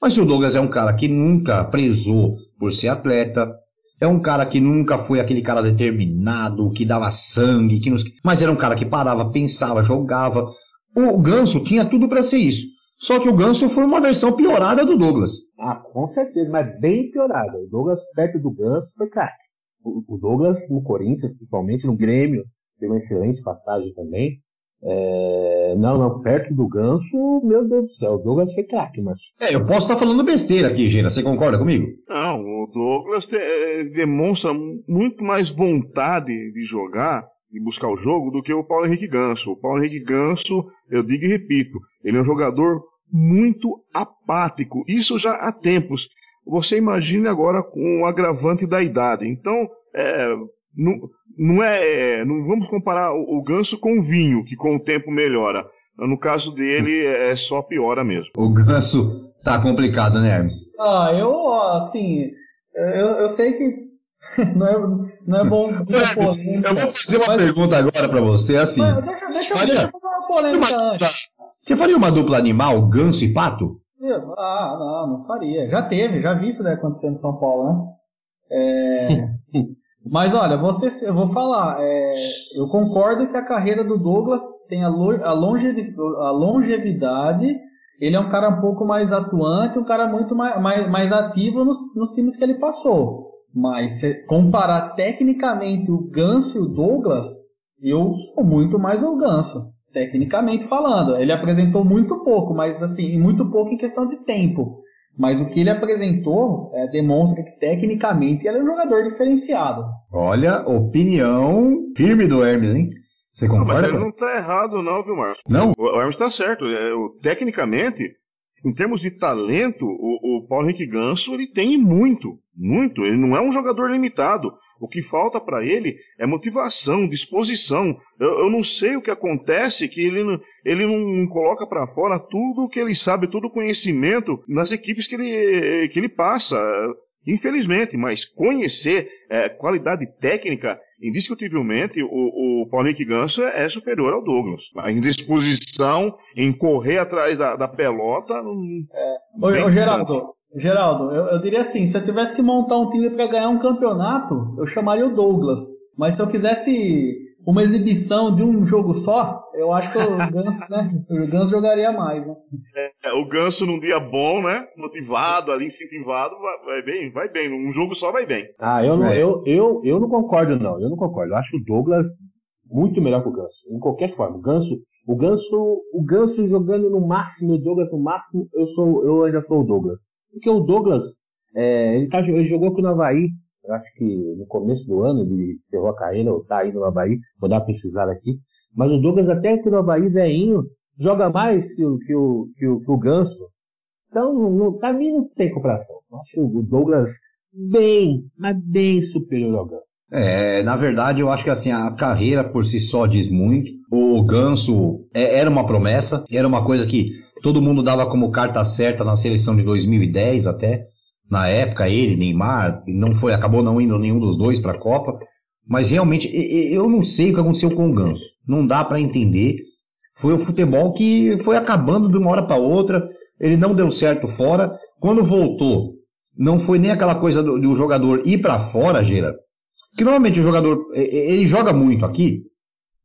Mas o Douglas é um cara que nunca prezou por ser atleta, é um cara que nunca foi aquele cara determinado, que dava sangue, que nos... mas era um cara que parava, pensava, jogava. O Ganso tinha tudo para ser isso. Só que o Ganso foi uma versão piorada do Douglas. Ah, com certeza, mas bem piorada. O Douglas, perto do Ganso, foi craque. O Douglas, no Corinthians, principalmente, no Grêmio, teve uma excelente passagem também. É... Não, não, perto do Ganso, meu Deus do céu, o Douglas foi craque, mas. É, eu posso estar falando besteira aqui, Gina, você concorda comigo? Não, o Douglas te, é, demonstra muito mais vontade de jogar, de buscar o jogo, do que o Paulo Henrique Ganso. O Paulo Henrique Ganso, eu digo e repito, ele é um jogador muito apático, isso já há tempos. Você imagine agora com o agravante da idade. Então, é, não, não é, não vamos comparar o, o ganso com o vinho, que com o tempo melhora. No caso dele, é só piora mesmo. O ganso tá complicado, né, Hermes? Ah, eu, assim, eu, eu sei que <laughs> não é, não é bom. Hermes, eu vou fazer uma mas... pergunta agora para você, assim. Mas deixa, deixa, faria, deixa eu fazer uma polêmica antes. Você faria uma dupla animal, ganso e pato? Ah, não, não faria. Já teve, já vi isso acontecer no São Paulo, né? É... <laughs> Mas olha, você, eu vou falar, é, eu concordo que a carreira do Douglas tem a, a, a longevidade, ele é um cara um pouco mais atuante, um cara muito mais, mais, mais ativo nos, nos times que ele passou. Mas se comparar tecnicamente o Ganso e o Douglas, eu sou muito mais o Ganso, tecnicamente falando. Ele apresentou muito pouco, mas assim, muito pouco em questão de tempo. Mas o que ele apresentou é, demonstra que tecnicamente ele é um jogador diferenciado. Olha, opinião firme do Hermes, hein? Você concorda? Não, mas ele não está errado, não, viu, Marcos? Não? O Hermes está certo. É, tecnicamente, em termos de talento, o, o Paulo Henrique Ganso ele tem muito, muito. Ele não é um jogador limitado. O que falta para ele é motivação, disposição. Eu, eu, não sei o que acontece que ele, ele não coloca para fora tudo o que ele sabe, todo o conhecimento nas equipes que ele, que ele passa. Infelizmente, mas conhecer é, qualidade técnica, indiscutivelmente, o, o Paulo Henrique Ganso é, é, superior ao Douglas. A indisposição em correr atrás da, da pelota. É. Ô, Geraldo, Geraldo, eu, eu, diria assim, se eu tivesse que montar um time para ganhar um campeonato, eu chamaria o Douglas. Mas se eu quisesse uma exibição de um jogo só, eu acho que o <laughs> Ganso, né? O Ganso jogaria mais, né? É, o Ganso num dia bom, né? Motivado, ali incentivado, vai, vai, bem, vai bem. Um jogo só vai bem. Ah, eu não, é. eu, eu, eu não concordo, não. Eu não concordo. Eu acho o Douglas muito melhor que o Ganso. Em qualquer forma. O Ganso, o Ganso, o Ganso jogando no máximo, o Douglas no máximo, eu sou, eu ainda sou o Douglas. Porque o Douglas, é, ele, tá, ele jogou aqui no Havaí, eu acho que no começo do ano ele encerrou a carreira, ou tá indo no Havaí, vou dar uma precisada aqui. Mas o Douglas até aqui no Havaí, veinho, joga mais que o, que o, que o, que o Ganso. Então, pra mim não tem comparação. Eu acho o Douglas bem, mas bem superior ao Ganso. É, na verdade, eu acho que assim, a carreira por si só diz muito. O Ganso é, era uma promessa, era uma coisa que todo mundo dava como carta certa na seleção de 2010 até na época, ele, Neymar, não foi, acabou não indo nenhum dos dois para a Copa. Mas realmente, eu não sei o que aconteceu com o Ganso. Não dá para entender. Foi o futebol que foi acabando de uma hora para outra. Ele não deu certo fora. Quando voltou, não foi nem aquela coisa do, do jogador ir para fora, Gera. Que normalmente o jogador, ele joga muito aqui,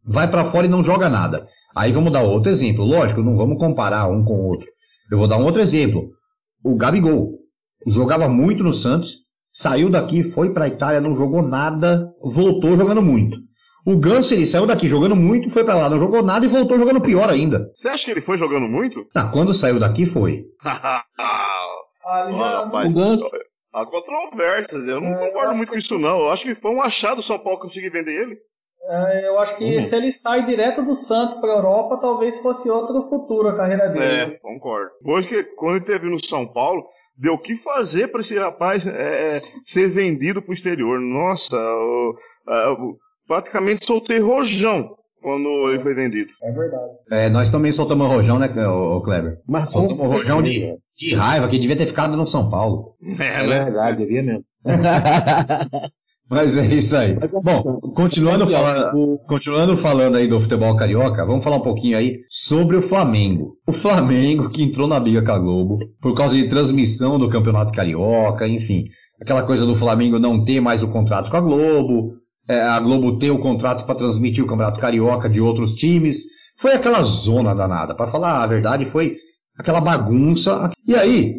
vai para fora e não joga nada. Aí vamos dar outro exemplo. Lógico, não vamos comparar um com o outro. Eu vou dar um outro exemplo. O Gabigol jogava muito no Santos, saiu daqui, foi para a Itália, não jogou nada, voltou jogando muito. O Ganso, ele saiu daqui jogando muito, foi para lá, não jogou nada e voltou jogando pior ainda. Você acha que ele foi jogando muito? Tá, quando saiu daqui foi. ah, rapaz, o Ganso... Há controvérsias, eu não é, concordo muito com isso não. Eu acho que foi um achado o São Paulo conseguir vender ele. É, eu acho que uhum. se ele sai direto do Santos para a Europa, talvez fosse outro futuro a carreira dele. É, concordo. Hoje que quando ele teve no São Paulo, deu o que fazer para esse rapaz é, é ser vendido para o exterior. Nossa, o, o, praticamente soltei rojão quando ele foi vendido. É verdade. É, nós também soltamos rojão, né, o Kleber? Mas soltamos rojão de, de raiva, que devia ter ficado no São Paulo. É, é né? verdade, devia mesmo. <laughs> Mas é isso aí. Bom, continuando falando, continuando falando aí do futebol carioca, vamos falar um pouquinho aí sobre o Flamengo. O Flamengo que entrou na briga com a Globo por causa de transmissão do Campeonato Carioca, enfim, aquela coisa do Flamengo não ter mais o contrato com a Globo, é, a Globo ter o contrato para transmitir o Campeonato Carioca de outros times. Foi aquela zona danada. Para falar a verdade, foi aquela bagunça. E aí,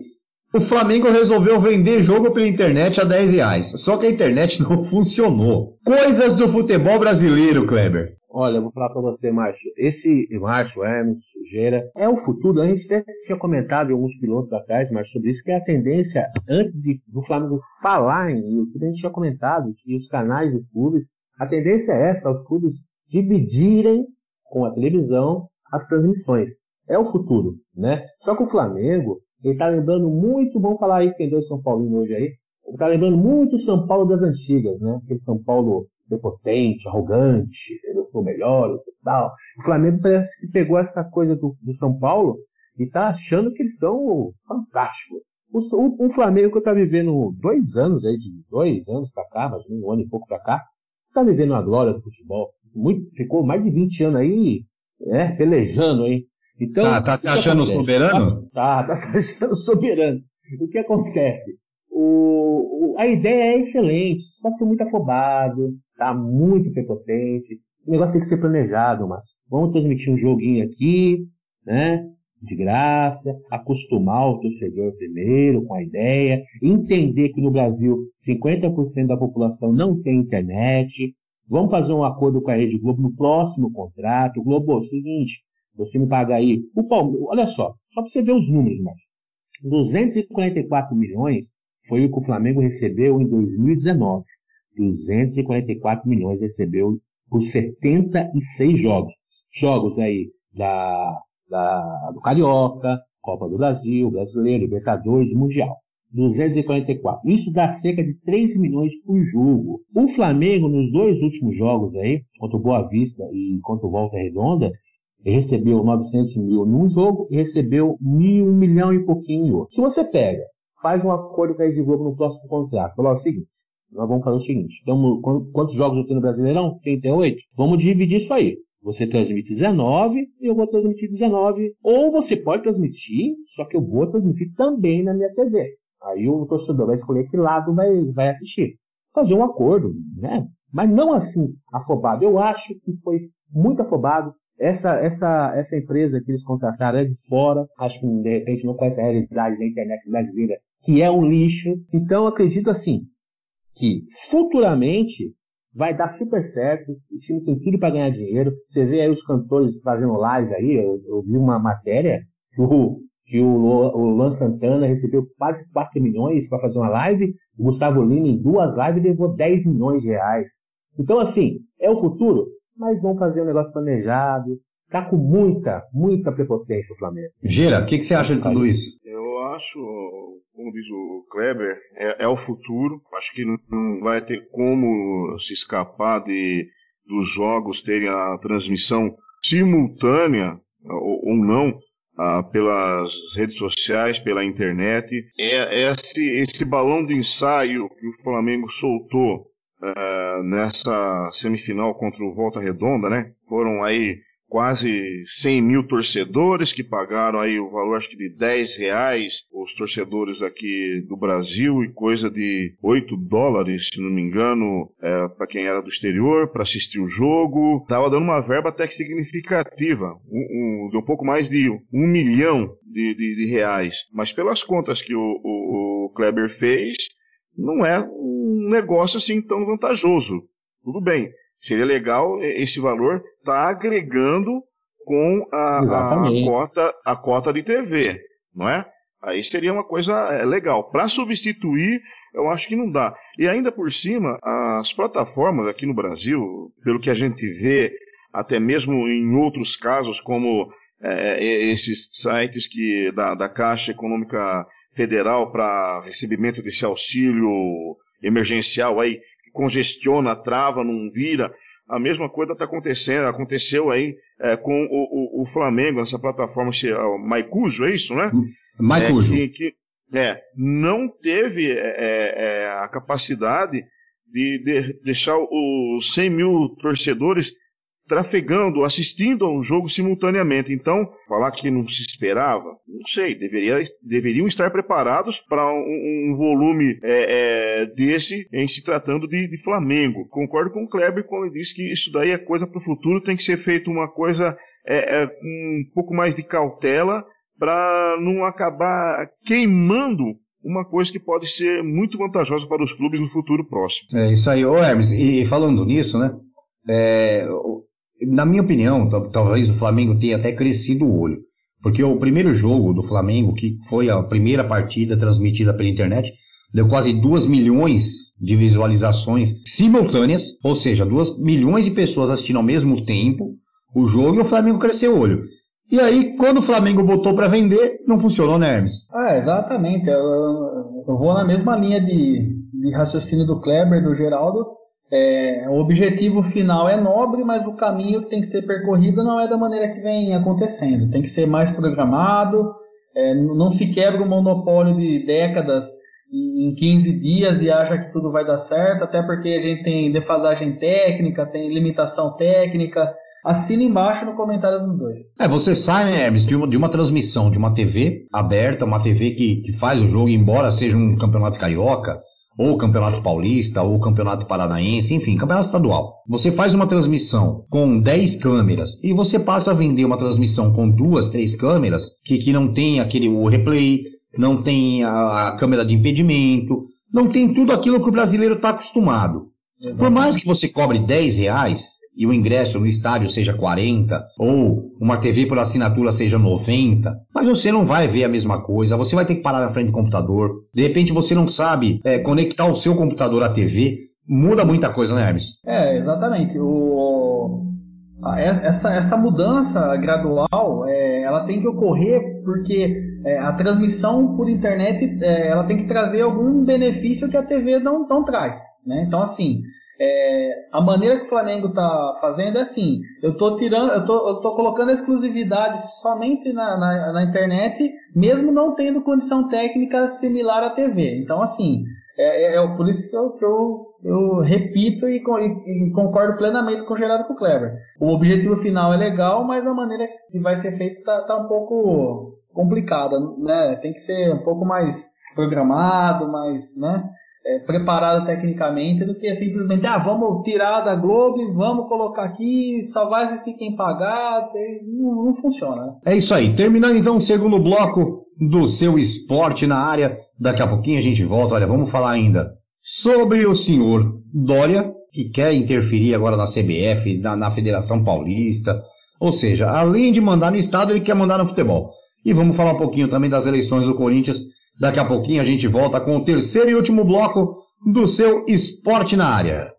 o Flamengo resolveu vender jogo pela internet a 10 reais. Só que a internet <laughs> não funcionou. Coisas do futebol brasileiro, Kleber. Olha, eu vou falar para você, Márcio. Esse Márcio, Hermes, Sujeira, é o futuro. A gente até tinha comentado em alguns pilotos atrás, mas sobre isso, que é a tendência, antes de, do Flamengo falar em YouTube, a gente tinha comentado que os canais dos clubes, a tendência é essa, os clubes dividirem com a televisão as transmissões. É o futuro, né? Só que o Flamengo, ele tá lembrando muito, vamos falar aí que tem dois São Paulinos hoje aí, ele tá lembrando muito o São Paulo das antigas, né? Aquele São Paulo prepotente, arrogante, eu sou melhor, eu sou tal. O Flamengo parece que pegou essa coisa do, do São Paulo e tá achando que eles são fantásticos. O, o, o Flamengo que tá vivendo dois anos aí, de dois anos pra cá, mas um ano e pouco pra cá, tá vivendo a glória do futebol. Muito, ficou mais de 20 anos aí, é, pelejando aí. Então, tá, tá se achando soberano? Tá, tá se achando <laughs> soberano. O que acontece? O, o, a ideia é excelente, só que muito afobado, tá muito prepotente. O negócio tem que ser planejado, mas vamos transmitir um joguinho aqui, né? De graça, acostumar o torcedor primeiro com a ideia, entender que no Brasil 50% da população não tem internet. Vamos fazer um acordo com a Rede Globo no próximo contrato. Globo, é o seguinte, você me paga aí. O Palmeiras, olha só, só para você ver os números, mas 244 milhões foi o que o Flamengo recebeu em 2019. 244 milhões recebeu por 76 jogos. Jogos aí da, da, do Carioca, Copa do Brasil, Brasileiro, Libertadores, Mundial. 244. Isso dá cerca de 3 milhões por jogo. O Flamengo, nos dois últimos jogos aí, contra o Boa Vista e contra o Volta Redonda, recebeu 900 mil num jogo e recebeu mil, um milhão e pouquinho. Se você pega, faz um acordo com a Rede Globo no próximo contrato, fala o seguinte, nós vamos fazer o seguinte, então, quantos jogos eu tenho no Brasileirão? 38. Vamos dividir isso aí. Você transmite 19 e eu vou transmitir 19. Ou você pode transmitir, só que eu vou transmitir também na minha TV. Aí o torcedor vai escolher que lado vai, vai assistir. Fazer um acordo, né? mas não assim afobado. Eu acho que foi muito afobado. Essa, essa, essa empresa que eles contrataram é de fora, acho que de repente não conhece a realidade da internet brasileira, que é um lixo. Então acredito assim, que futuramente vai dar super certo, o time tem tudo para ganhar dinheiro. Você vê aí os cantores fazendo live aí, eu, eu vi uma matéria que o, que o, o Luan Santana recebeu quase 4 milhões para fazer uma live, o Gustavo Lima em duas lives levou 10 milhões de reais. Então assim, é o futuro, mas vão fazer um negócio planejado, tá com muita, muita prepotência o Flamengo. Gira, o que, que você acha de tudo isso? Eu acho, como diz o Kleber, é, é o futuro. Acho que não vai ter como se escapar de dos jogos terem a transmissão simultânea ou, ou não ah, pelas redes sociais, pela internet. É, é esse, esse balão de ensaio que o Flamengo soltou ah, nessa semifinal contra o Volta Redonda, né? Foram aí quase 100 mil torcedores que pagaram aí o valor acho que de 10 reais os torcedores aqui do Brasil e coisa de 8 dólares, se não me engano, é, para quem era do exterior, para assistir o jogo. Tava dando uma verba até que significativa, um, um, um pouco mais de um milhão de, de, de reais. Mas pelas contas que o, o, o Kleber fez, não é um negócio assim tão vantajoso. Tudo bem, Seria legal esse valor estar tá agregando com a, a, cota, a cota de TV, não é? Aí seria uma coisa é, legal. Para substituir, eu acho que não dá. E ainda por cima, as plataformas aqui no Brasil, pelo que a gente vê, até mesmo em outros casos, como é, esses sites que da, da Caixa Econômica Federal para recebimento desse auxílio emergencial aí, congestiona, trava, não vira. A mesma coisa está acontecendo, aconteceu aí é, com o, o, o, Flamengo, essa plataforma, o Maicujo, é isso, né? Maicujo. É, que, que, é, não teve é, é, é a capacidade de, de deixar os 100 mil torcedores trafegando, assistindo ao jogo simultaneamente. Então, falar que não se esperava, não sei, deveria, deveriam estar preparados para um, um volume é, é, desse em se tratando de, de, Flamengo. Concordo com o Kleber quando ele diz que isso daí é coisa para o futuro, tem que ser feito uma coisa é, é um pouco mais de cautela para não acabar queimando uma coisa que pode ser muito vantajosa para os clubes no futuro próximo. É isso aí, ô Hermes, e falando nisso, né? É, na minha opinião, talvez o Flamengo tenha até crescido o olho. Porque o primeiro jogo do Flamengo, que foi a primeira partida transmitida pela internet, deu quase 2 milhões de visualizações simultâneas, ou seja, 2 milhões de pessoas assistindo ao mesmo tempo o jogo e o Flamengo cresceu o olho. E aí, quando o Flamengo botou para vender, não funcionou, né, Hermes? Ah, exatamente. Eu, eu, vou na mesma linha de, de raciocínio do Kleber, do Geraldo. É, o objetivo final é nobre, mas o caminho que tem que ser percorrido não é da maneira que vem acontecendo. Tem que ser mais programado, é, não se quebra o monopólio de décadas em 15 dias e acha que tudo vai dar certo, até porque a gente tem defasagem técnica, tem limitação técnica. Assina embaixo no comentário dos dois. É, você sai, né, Hermes, de uma, de uma transmissão de uma TV aberta, uma TV que, que faz o jogo, embora seja um campeonato carioca, ou Campeonato Paulista, ou Campeonato Paranaense, enfim, Campeonato Estadual. Você faz uma transmissão com 10 câmeras e você passa a vender uma transmissão com duas, três câmeras que, que não tem aquele o replay, não tem a, a câmera de impedimento, não tem tudo aquilo que o brasileiro está acostumado. Exatamente. Por mais que você cobre 10 reais, e o ingresso no estádio seja 40, ou uma TV por assinatura seja 90, mas você não vai ver a mesma coisa, você vai ter que parar na frente do computador, de repente você não sabe é, conectar o seu computador à TV, muda muita coisa, né, Hermes? É, exatamente. O... Essa, essa mudança gradual, é, ela tem que ocorrer porque é, a transmissão por internet, é, ela tem que trazer algum benefício que a TV não, não traz, né? Então, assim, é, a maneira que o Flamengo está fazendo é assim: eu estou tirando, eu tô, eu tô colocando exclusividade somente na, na, na, internet, mesmo não tendo condição técnica similar à TV. Então, assim, é, é, é por isso que eu, que eu, eu repito e, e, e, concordo plenamente com o Gerardo com o Kleber. O objetivo final é legal, mas a maneira que vai ser feito está tá um pouco complicada, né? Tem que ser um pouco mais programado, mais, né? É, preparada tecnicamente do que simplesmente, ah, vamos tirar da Globo e vamos colocar aqui, só vai assistir quem pagar, não, não funciona. É isso aí. Terminando então o segundo bloco do seu esporte na área. Daqui a pouquinho a gente volta. Olha, vamos falar ainda sobre o senhor Dória, que quer interferir agora na CBF, na, na Federação Paulista. Ou seja, além de mandar no Estado, ele quer mandar no futebol. E vamos falar um pouquinho também das eleições do Corinthians Daqui a pouquinho a gente volta com o terceiro e último bloco do seu Esporte na Área.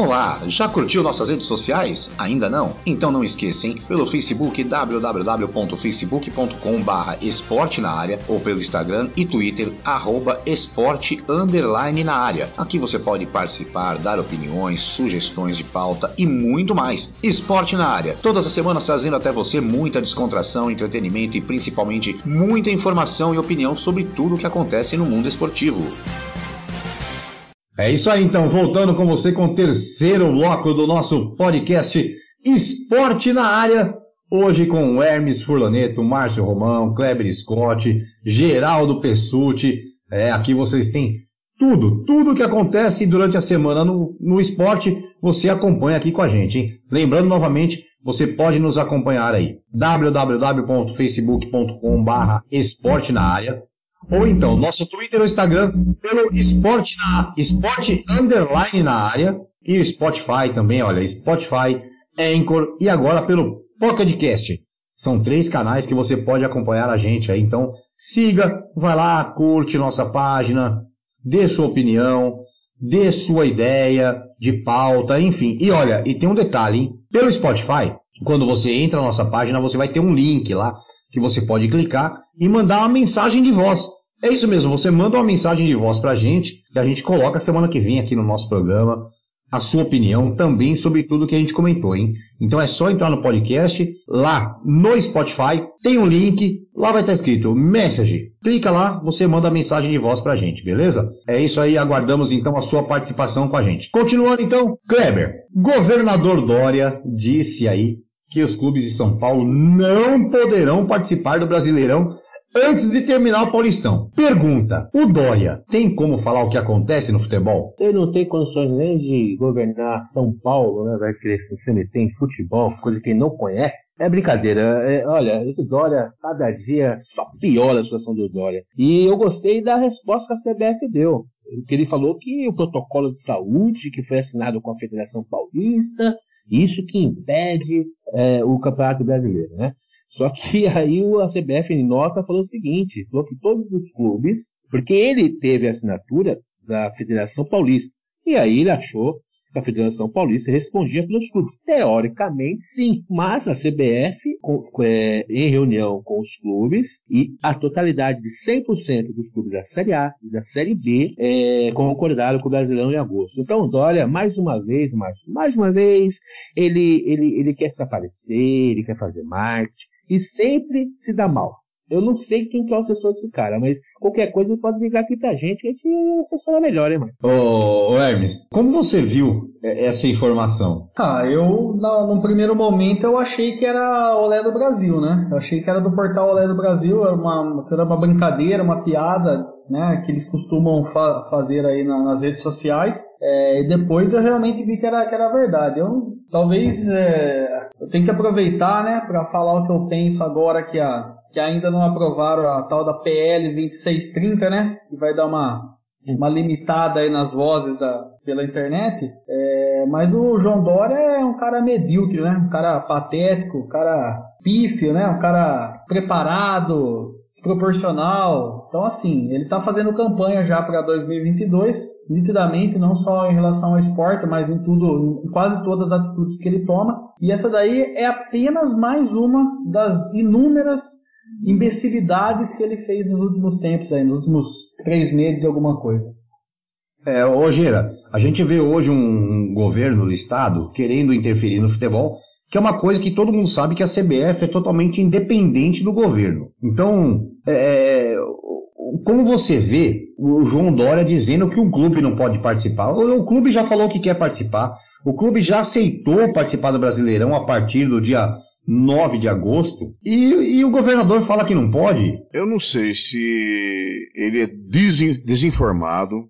Olá, já curtiu nossas redes sociais? Ainda não? Então não esqueça, hein? Pelo Facebook www.facebook.com/barra esporte na área ou pelo Instagram e Twitter arroba esporte underline na área. Aqui você pode participar, dar opiniões, sugestões de pauta e muito mais. Esporte na área, todas as semanas trazendo até você muita descontração, entretenimento e principalmente muita informação e opinião sobre tudo o que acontece no mundo esportivo. É isso aí, então, voltando com você com o terceiro bloco do nosso podcast Esporte na Área. Hoje com Hermes Furlaneto, Márcio Romão, Kleber Scott, Geraldo Pessuti. É, aqui vocês têm tudo, tudo que acontece durante a semana no, no esporte, você acompanha aqui com a gente, hein? Lembrando novamente, você pode nos acompanhar aí, www.facebook.com barra esporte na área, ou então nosso Twitter ou Instagram pelo esporte na esporte underline na área e Spotify também, olha, Spotify, Anchor e agora pelo Pocketcast. São três canais que você pode acompanhar a gente aí. Então siga, vai lá, curte nossa página, dê sua opinião, dê sua ideia de pauta, enfim. E olha, e tem um detalhe, hein? Pelo Spotify, quando você entra na nossa página, você vai ter um link lá que você pode clicar e mandar uma mensagem de voz. É isso mesmo, você manda uma mensagem de voz para a gente e a gente coloca semana que vem aqui no nosso programa a sua opinião também sobre tudo que a gente comentou, hein? Então é só entrar no podcast, lá no Spotify, tem um link, lá vai estar escrito Message. Clica lá, você manda a mensagem de voz pra gente, beleza? É isso aí, aguardamos então a sua participação com a gente. Continuando então, Kleber, governador Dória disse aí que os clubes de São Paulo não poderão participar do Brasileirão antes de terminar o Paulistão. Pergunta: o Dória tem como falar o que acontece no futebol? Ele não tem condições nem de governar São Paulo, né? Vai querer se meter em futebol, coisa que ele não conhece. É brincadeira. É, olha, esse Dória, cada dia só piora a situação do Dória. E eu gostei da resposta que a CBF deu. Que ele falou que o protocolo de saúde que foi assinado com a Federação Paulista isso que impede é, o Campeonato Brasileiro, né? Só que <laughs> aí a CBF em nota falou o seguinte, falou que todos os clubes, porque ele teve a assinatura da Federação Paulista, e aí ele achou a Federação Paulista respondia pelos clubes. Teoricamente, sim, mas a CBF, com, é, em reunião com os clubes, e a totalidade de 100% dos clubes da Série A e da Série B é, concordaram com o Brasileirão em agosto. Então, Dória, mais uma vez, Márcio, mais uma vez, ele, ele, ele quer se aparecer, ele quer fazer marketing, e sempre se dá mal. Eu não sei quem que é o assessor desse cara, mas qualquer coisa pode ligar aqui pra gente que a gente assessora melhor, hein, mano. Ô, ô Hermes, como você viu essa informação? Ah, eu, no, no, primeiro momento, eu achei que era Olé do Brasil, né? Eu achei que era do portal Olé do Brasil, era uma, era uma brincadeira, uma piada, né? Que eles costumam fa fazer aí na, nas redes sociais. É, e depois eu realmente vi que era, que era verdade. Eu, talvez, é, eu tenho que aproveitar, né? Pra falar o que eu penso agora que a que ainda não aprovaram a tal da PL 2630, né? Que vai dar uma, uma limitada aí nas vozes da, pela internet. É, mas o João Dória é um cara medíocre, né? Um cara patético, um cara pífio, né? Um cara preparado, proporcional. Então, assim, ele está fazendo campanha já para 2022, nitidamente, não só em relação ao esporte, mas em tudo, em quase todas as atitudes que ele toma. E essa daí é apenas mais uma das inúmeras imbecilidades que ele fez nos últimos tempos, aí, nos últimos três meses e alguma coisa. É, ô Gira, a gente vê hoje um governo do estado querendo interferir no futebol, que é uma coisa que todo mundo sabe que a CBF é totalmente independente do governo. Então, é, como você vê o João Dória dizendo que um clube não pode participar? O, o clube já falou que quer participar, o clube já aceitou participar do Brasileirão a partir do dia 9 de agosto e, e, o governador fala que não pode? Eu não sei se ele é desinformado,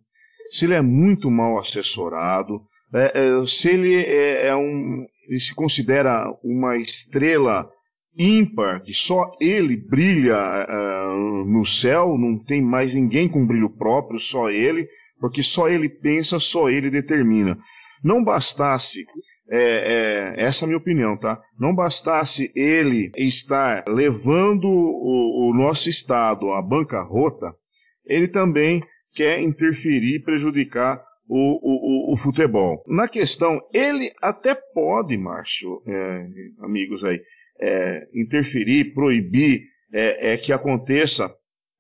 se ele é muito mal assessorado, é, é, se ele é, é, um, ele se considera uma estrela ímpar, que só ele brilha uh, no céu, não tem mais ninguém com brilho próprio, só ele, porque só ele pensa, só ele determina. Não bastasse, é, é, essa é a minha opinião, tá? Não bastasse ele estar levando o, o nosso Estado à bancarrota, ele também quer interferir, prejudicar o, o, o, futebol. Na questão, ele até pode, Márcio, é, amigos aí, é, interferir, proibir é, é, que aconteça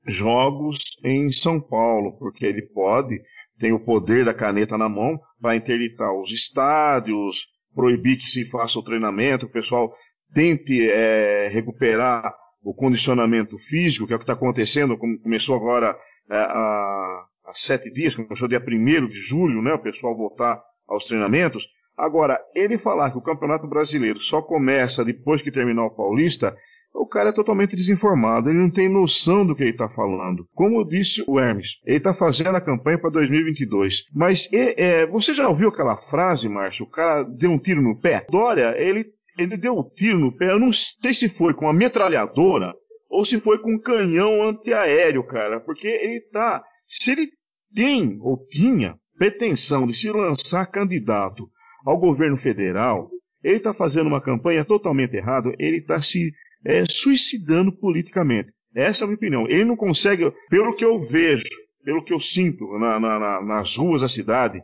jogos em São Paulo, porque ele pode, tem o poder da caneta na mão para interditar os estádios, proibir que se faça o treinamento, o pessoal tente é, recuperar o condicionamento físico, que é o que está acontecendo, como começou agora é, há, há sete dias, começou dia 1 de julho, né, o pessoal voltar aos treinamentos. Agora, ele falar que o Campeonato Brasileiro só começa depois que terminar o Paulista, o cara é totalmente desinformado, ele não tem noção do que ele está falando. Como disse o Hermes, ele está fazendo a campanha para 2022. Mas é, você já ouviu aquela frase, Márcio? O cara deu um tiro no pé? Dória, ele, ele deu um tiro no pé, eu não sei se foi com a metralhadora ou se foi com um canhão antiaéreo, cara, porque ele tá. Se ele tem ou tinha pretensão de se lançar candidato ao governo federal, ele está fazendo uma campanha totalmente errada, ele está se é, suicidando politicamente. Essa é a minha opinião. Ele não consegue, pelo que eu vejo, pelo que eu sinto na, na, nas ruas da cidade,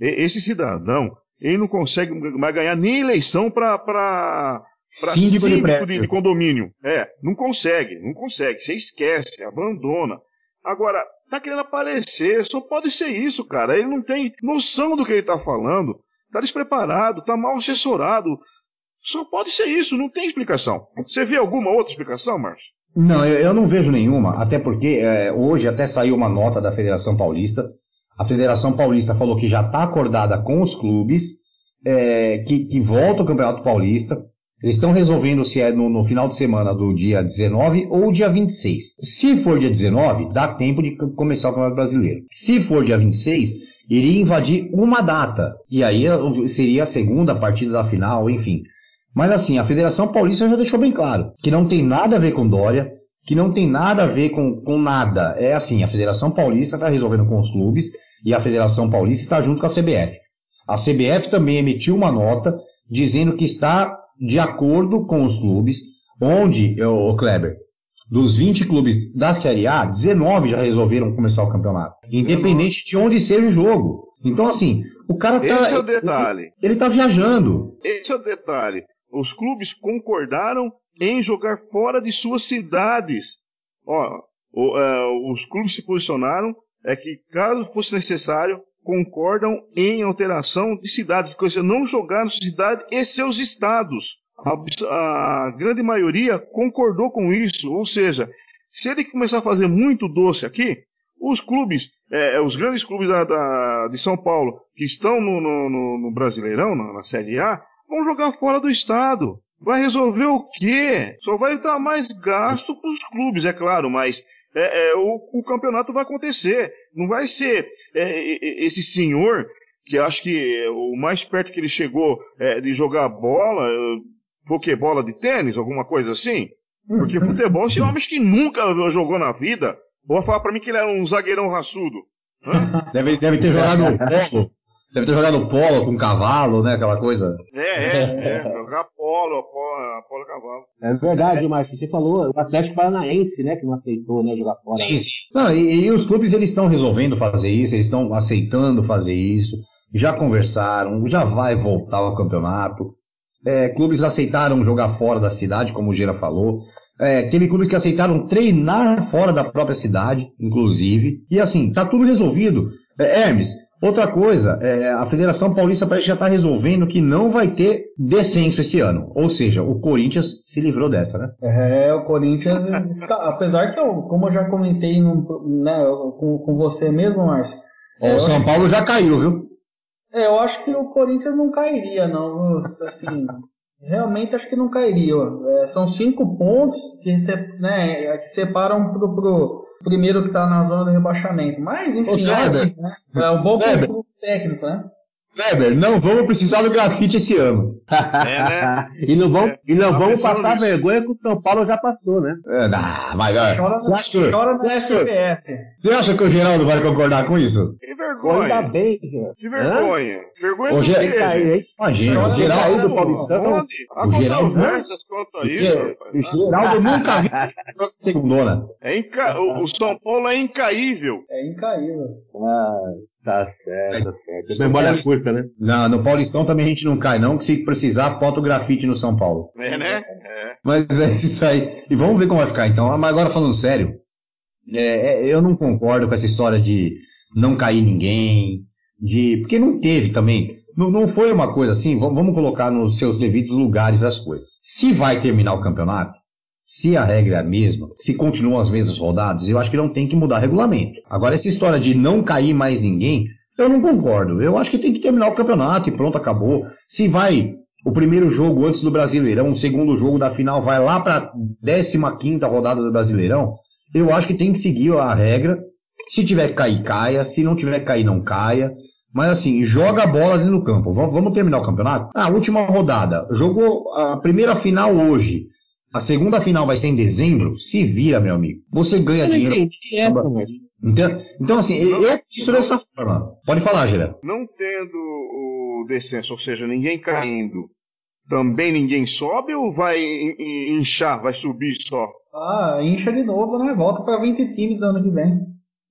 esse cidadão, ele não consegue mais ganhar nem eleição para síndico, síndico de, de, condomínio. É, não consegue, não consegue. Você esquece, abandona. Agora, tá querendo aparecer, só pode ser isso, cara. Ele não tem noção do que ele tá falando. Tá despreparado, tá mal assessorado. Só pode ser isso, não tem explicação. Você vê alguma outra explicação, Márcio? Não, eu, eu, não vejo nenhuma, até porque é, hoje até saiu uma nota da Federação Paulista. A Federação Paulista falou que já está acordada com os clubes, é, que, que volta o Campeonato Paulista. Eles estão resolvendo se é no, no, final de semana do dia 19 ou dia 26. Se for dia 19, dá tempo de começar o Campeonato Brasileiro. Se for dia 26, iria invadir uma data. E aí seria a segunda partida da final, enfim. Mas assim, a Federação Paulista já deixou bem claro que não tem nada a ver com Dória, que não tem nada a ver com, com nada. É assim, a Federação Paulista está resolvendo com os clubes e a Federação Paulista está junto com a CBF. A CBF também emitiu uma nota dizendo que está de acordo com os clubes, onde, o Kleber, dos 20 clubes da Série A, 19 já resolveram começar o campeonato, independente de onde seja o jogo. Então, assim, o cara tá. Esse é o detalhe. Ele, ele tá viajando. Esse é o detalhe os clubes concordaram em jogar fora de suas cidades. Ó, o, uh, os clubes se posicionaram é que, caso fosse necessário, concordam em alteração de cidades, coisa não jogar na sua cidade e seus estados. A, a, grande maioria concordou com isso, ou seja, se ele começar a fazer muito doce aqui, os clubes, é, os grandes clubes da, da, de São Paulo que estão no, no, no Brasileirão, na, na Série A, Vão jogar fora do estado. Vai resolver o quê? Só vai dar mais gasto para os clubes, é claro, mas é, é, o, o, campeonato vai acontecer. Não vai ser é, esse senhor que acho que o mais perto que ele chegou é, de jogar bola? Bola de tênis, alguma coisa assim? Porque futebol, esse homem que nunca jogou na vida, vou falar para mim que ele era um zagueirão raçudo. Deve, deve ter jogado <laughs> polo. Deve ter jogado polo com cavalo, né? Aquela coisa. É, é, é. Jogar polo, polo, polo cavalo. É verdade, é. Márcio. Você falou o Atlético Paranaense, né? Que não aceitou, né? Jogar fora. Sim, sim. Não, e, e os clubes eles estão resolvendo fazer isso, eles estão aceitando fazer isso. Já conversaram, já vai voltar ao campeonato. É, clubes aceitaram jogar fora da cidade, como o Gira falou. É, teve clubes que aceitaram treinar fora da própria cidade, inclusive. E assim, tá tudo resolvido. É, Hermes, Outra coisa, é, a Federação Paulista parece que já está resolvendo que não vai ter descenso esse ano. Ou seja, o Corinthians se livrou dessa, né? É, o Corinthians, <laughs> está, apesar que eu, como eu já comentei no, né, com, com você mesmo, Márcio. É, o São Paulo já caiu, viu? É, eu acho que o Corinthians não cairia, não. Assim, realmente acho que não cairia. É, são cinco pontos que, né, que separam pro, pro primeiro que está na zona do rebaixamento. Mas, enfim, Ô, é, né? é um bom técnico, né? Weber, não vamos precisar do grafite esse ano. É, né? <laughs> e não vamos, é. e não tá vamos passar nisso. vergonha que o São Paulo já passou, né? É, mas, chora, você acha que, chora você, acha que, você acha que o Geraldo vai concordar com isso? Que vergonha. Ainda bem, Que vergonha. Hã? Vergonha o do Ger... quê? Imagina, o Geraldo do Paulistão. O Geraldo, quanto a isso, o Geraldo nunca viu segundona. <laughs> É inca... O São Paulo é incaível. É incaível. Ah. Tá certo, tá certo. Memória curta, né? Não, no Paulistão também a gente não cai, não, que se precisar, bota o grafite no São Paulo. É, né? É. Mas é isso aí. E vamos ver como vai ficar então. Mas agora falando sério, é, é, eu não concordo com essa história de não cair ninguém, de. Porque não teve também. Não, não foi uma coisa assim, vamos colocar nos seus devidos lugares as coisas. Se vai terminar o campeonato, se a regra é a mesma, se continuam as mesmas rodadas, eu acho que não tem que mudar regulamento. Agora, essa história de não cair mais ninguém, eu não concordo. Eu acho que tem que terminar o campeonato e pronto, acabou. Se vai o primeiro jogo antes do Brasileirão, o segundo jogo da final vai lá para a 15 rodada do Brasileirão, eu acho que tem que seguir a regra. Se tiver que cair, caia. Se não tiver que cair, não caia. Mas assim, joga a bola dentro do campo. Vamos terminar o campeonato? Ah, última rodada. Jogou a primeira final hoje. A segunda final vai ser em dezembro? Se vira, meu amigo. Você ganha eu dinheiro. Entendi essa, mas... Então, então, assim, não, eu isso dessa forma. Pode falar, Geraldo. Não tendo o descenso, ou seja, ninguém caindo, também ninguém sobe ou vai inchar, vai subir só? Ah, incha de novo, né? Volta para 20 times ano que vem.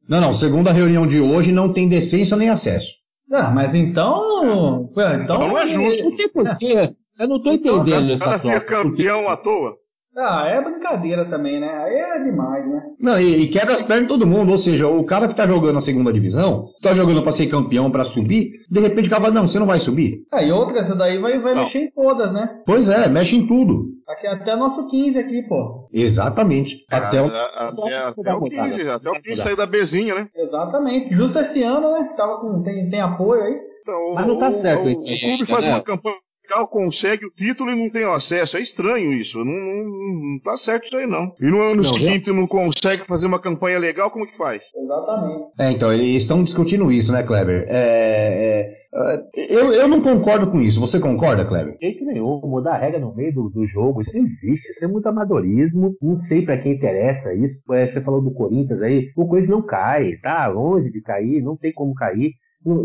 Não, não. Segundo a reunião de hoje, não tem descenso nem acesso. Ah, mas então. Então, então não é justo. Não tem porquê. Eu não tô então, entendendo então, essa troca. campeão à toa. Ah, é brincadeira também, né? Aí é demais, né? Não, e, e, quebra as pernas de todo mundo. Ou seja, o cara que tá jogando na segunda divisão, tá jogando pra ser campeão, pra subir, de repente o cara fala, não, você não vai subir. É, e outra, essa daí vai, vai mexer em todas, né? Pois é, mexe em tudo. Aqui, até nosso 15 aqui, pô. Exatamente. É, até, o... até, até o 15, até o 15 sair da Bezinha, né? Exatamente. Justo esse ano, né? Tava com, tem, tem apoio aí. Então, Mas não tá certo o, isso. O clube faz né? uma campanha legal consegue o título e não tem acesso. É estranho isso. Não, não, não tá certo isso aí, não. E no ano não, seguinte não consegue fazer uma campanha legal, como que faz? Exatamente. É, então, eles estão discutindo isso, né, Kleber? É, é, eu, eu não concordo com isso. Você concorda, Kleber? De jeito nenhum. Mudar a regra no meio do, do jogo, isso existe. Isso é muito amadorismo. Não sei para quem interessa isso. É, você falou do Corinthians aí. O Corinthians não cai, tá longe de cair, não tem como cair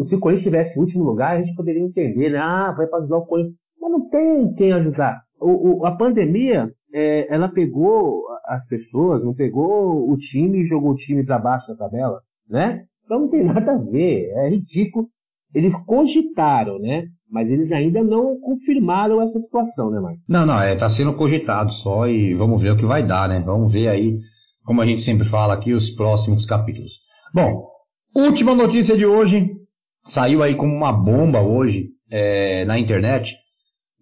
se o Corinthians estivesse em último lugar, a gente poderia entender, né? Ah, vai para ajudar o Corinthians. Mas não tem quem ajudar. O, o, a pandemia, é, ela pegou as pessoas, não pegou o time e jogou o time para baixo da tabela, né? Então não tem nada a ver, é ridículo. Eles cogitaram, né? Mas eles ainda não confirmaram essa situação, né, Marcos? Não, não, é, tá sendo cogitado só e vamos ver o que vai dar, né? Vamos ver aí, como a gente sempre fala aqui, os próximos capítulos. Bom, última notícia de hoje, saiu aí como uma bomba hoje é, na internet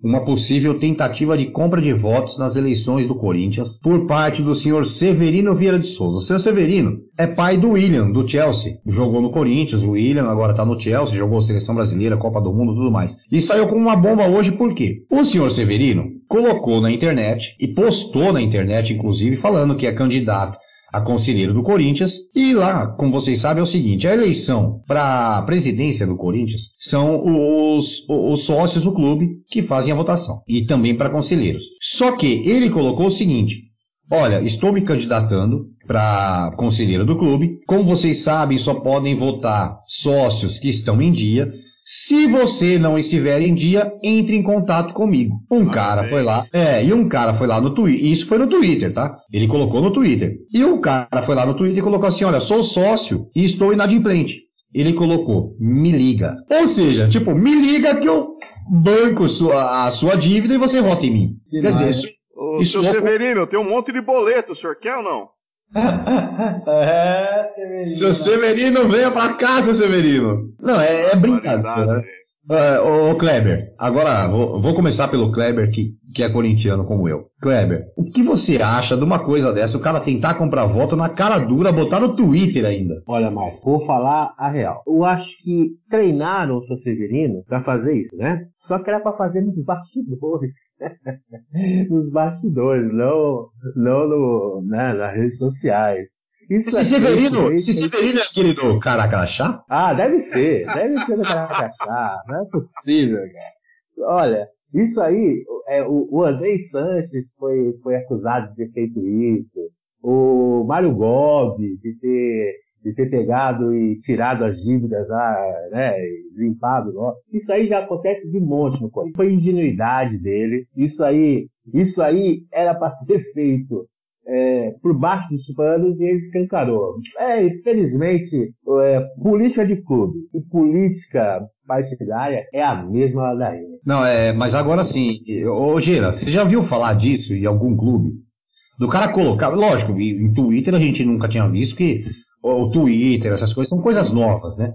uma possível tentativa de compra de votos nas eleições do Corinthians por parte do senhor Severino Vieira de Souza. O senhor Severino é pai do William, do Chelsea. Jogou no Corinthians, o William agora está no Chelsea, jogou Seleção Brasileira, Copa do Mundo tudo mais. E saiu como uma bomba hoje por quê? O senhor Severino colocou na internet e postou na internet, inclusive, falando que é candidato a conselheiro do Corinthians. E lá, como vocês sabem, é o seguinte: a eleição para a presidência do Corinthians são os, os sócios do clube que fazem a votação. E também para conselheiros. Só que ele colocou o seguinte: olha, estou me candidatando para conselheiro do clube. Como vocês sabem, só podem votar sócios que estão em dia. Se você não estiver em dia, entre em contato comigo. Um ah, cara foi lá, é, e um cara foi lá no Twitter, isso foi no Twitter, tá? Ele colocou no Twitter. E o cara foi lá no Twitter e colocou assim: olha, sou sócio e estou inadimplente. Ele colocou, me liga. Ou seja, tipo, me liga que eu banco sua, a sua dívida e você vota em mim. Que Quer dizer, isso, Ô, isso seu é... Severino, tem um monte de boleto, o senhor quer ou não? É, Severino. Seu Severino, venha pra cá, seu Severino. Não, é, é brincadeira. Né? Uh, ô, Kleber, agora vou, vou, começar pelo Kleber, que, que é corintiano como eu. Kleber, o que você acha de uma coisa dessa? O cara tentar comprar voto na cara dura, botar no Twitter ainda. Olha, Marcos, vou falar a real. Eu acho que treinaram o seu Severino para fazer isso, né? Só que era para fazer nos bastidores. <laughs> nos bastidores, não, não no, né, nas redes sociais. Isso esse, é Severino, esse Severino é aquele do Caracachá? Ah, deve ser. Deve ser do Caracachá. Não é possível, cara. Olha, isso aí, é, o, o Andrei Sanches foi, foi acusado de ter feito isso. O Mário Gobi de ter, de ter pegado e tirado as dívidas lá, né, limpado. Ó. Isso aí já acontece de monte no Corinthians. Foi ingenuidade dele. Isso aí, isso aí era para <laughs> ter feito é, por baixo dos panos e ele escancarou. É, infelizmente, é, política de clube e política partidária é a mesma ladainha. Não, é, mas agora sim, ô Gira, você já viu falar disso em algum clube? Do cara colocar, lógico, em Twitter a gente nunca tinha visto que o Twitter, essas coisas são coisas novas, né?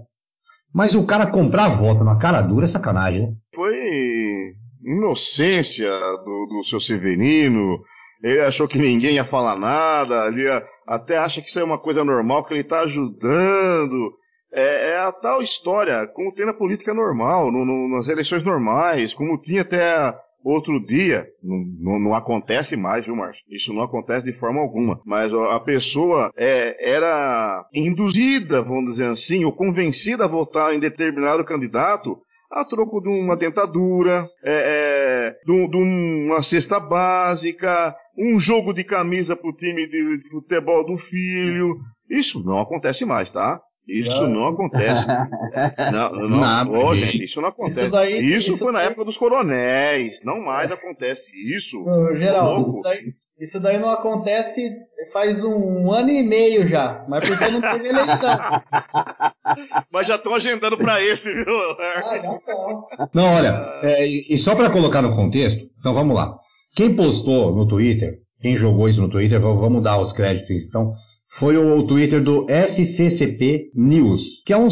Mas o cara comprar voto na cara dura é sacanagem, né? Foi inocência do, do seu Severino, ele achou que ninguém ia falar nada, ele até acha que isso é uma coisa normal, que ele está ajudando. É, é, a tal história, como tem na política normal, no, no, nas eleições normais, como tinha até outro dia. Não, não, acontece mais, viu, Márcio? Isso não acontece de forma alguma. Mas a pessoa é, era induzida, vamos dizer assim, ou convencida a votar em determinado candidato a troco de uma dentadura, é, é, de, de, uma cesta básica, um jogo de camisa pro time de, futebol do filho. Isso não acontece mais, tá? Isso não acontece. <laughs> não, não, não oh, gente, isso não acontece. Isso, daí, isso, isso foi na época dos coronéis. Não mais acontece isso. Geral, isso daí, isso daí, não acontece faz um ano e meio já. Mas porque não teve eleição. <laughs> mas já estão agendando para esse, viu? Ah, não, olha, é, e só para colocar no contexto, então vamos lá. Quem postou no Twitter, quem jogou isso no Twitter, vamos dar os créditos então foi o Twitter do SCCP News, que é um,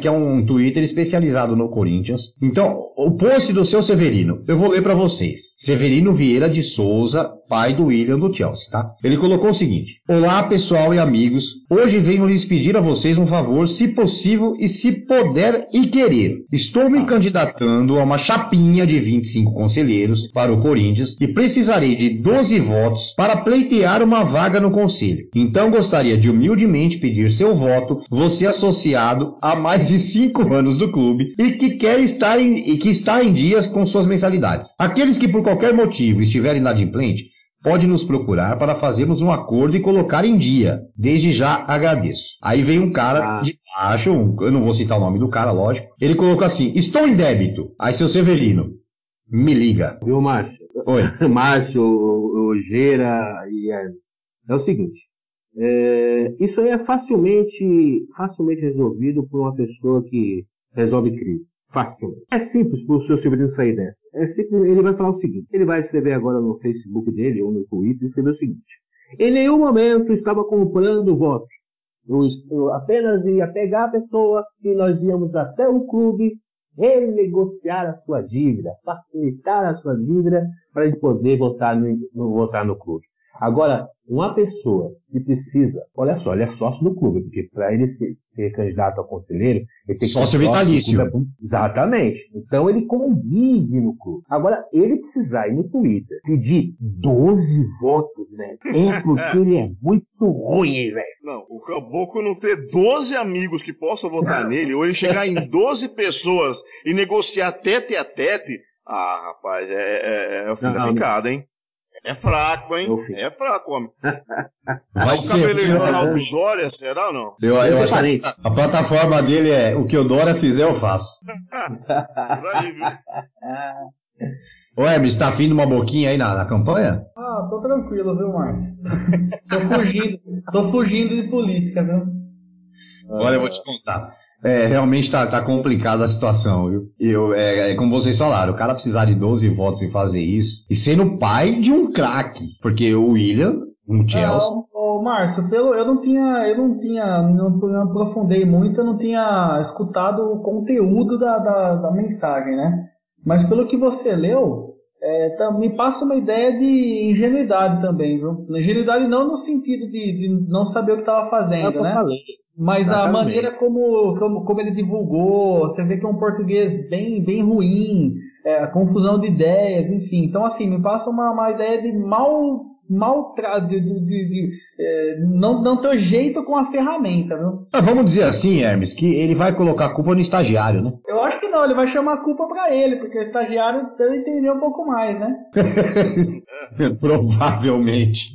que é um Twitter especializado no Corinthians. Então, o post do seu Severino, eu vou ler para vocês. Severino Vieira de Souza, pai do William do Chelsea, tá? Ele colocou o seguinte: Olá, pessoal e amigos. Hoje venho lhes pedir a vocês um favor, se possível e se puder e querer. Estou me candidatando a uma chapinha de 25 conselheiros para o Corinthians e precisarei de 12 votos para pleitear uma vaga no conselho. Então gostaria gostaria de humildemente pedir seu voto, você associado há mais de cinco anos do clube e que quer estar em, e que está em dias com suas mensalidades. Aqueles que por qualquer motivo estiverem inadimplente, pode nos procurar para fazermos um acordo e colocar em dia. Desde já agradeço. Aí veio um cara ah. de baixo, eu não vou citar o nome do cara, lógico. Ele colocou assim: Estou em débito. Aí seu Severino, me liga. Viu, Márcio? Oi. <laughs> Márcio, o, o Gera e. É o seguinte, é, isso aí é facilmente, facilmente resolvido por uma pessoa que resolve crise. Fácil. É simples para o seu Severino sair dessa. É simples, ele vai falar o seguinte: ele vai escrever agora no Facebook dele ou no Twitter, escrever o seguinte: em nenhum momento estava comprando voto. Eu, eu apenas ia pegar a pessoa e nós íamos até o clube renegociar a sua dívida, facilitar a sua dívida para ele poder votar no, votar no clube. Agora, uma pessoa que precisa, olha só, ele é sócio do clube, porque para ele ser, ser, candidato a conselheiro, ele tem que sócio ser vitalício. Clube, exatamente. Então ele convive no clube. Agora, ele precisar ir no Twitter pedir 12 votos, né? É porque ele é muito ruim, velho. Não, o caboclo não ter 12 amigos que possam votar nele, ou ele chegar em 12 pessoas e negociar tete a tete. Ah, rapaz, é, é, é o fim não, da picada, hein? É fraco, hein? É fraco, homem. <laughs> Vai o ser. do Ronaldo Dória, será ou não? Eu, eu acho que a, a plataforma dele é o que o Dória fizer, eu faço. <laughs> Por aí, viu? Ô, Hermes, tá afim de uma boquinha aí na, na campanha? Ah, tô tranquilo, viu, Márcio? tô fugindo, tô fugindo de política, viu? Olha, eu vou te contar. É, realmente está tá complicada a situação, viu? Eu, é, é, como vocês falaram, o cara precisar de 12 votos e fazer isso, e sendo pai de um craque, porque o William, um Chelsea... Não, Ô, Márcio, pelo, eu não tinha, eu não tinha, não, não aprofundei muito, eu não tinha escutado o conteúdo da, da, da mensagem, né? Mas pelo que você leu, é, tá, me passa uma ideia de ingenuidade também, viu? Ingenuidade não no sentido de, de não saber o que estava fazendo, é né? Falei. Mas Exatamente. a maneira como, como, como, ele divulgou, você vê que é um português bem, bem ruim, é, a confusão de ideias, enfim. Então, assim, me passa uma, uma ideia de mal mal de, de, de, de é, não, não ter jeito com a ferramenta, viu? Ah, vamos dizer assim, Hermes, que ele vai colocar a culpa no estagiário, né? Eu acho que não, ele vai chamar a culpa para ele, porque o estagiário deve entender um pouco mais, né? <laughs> Provavelmente.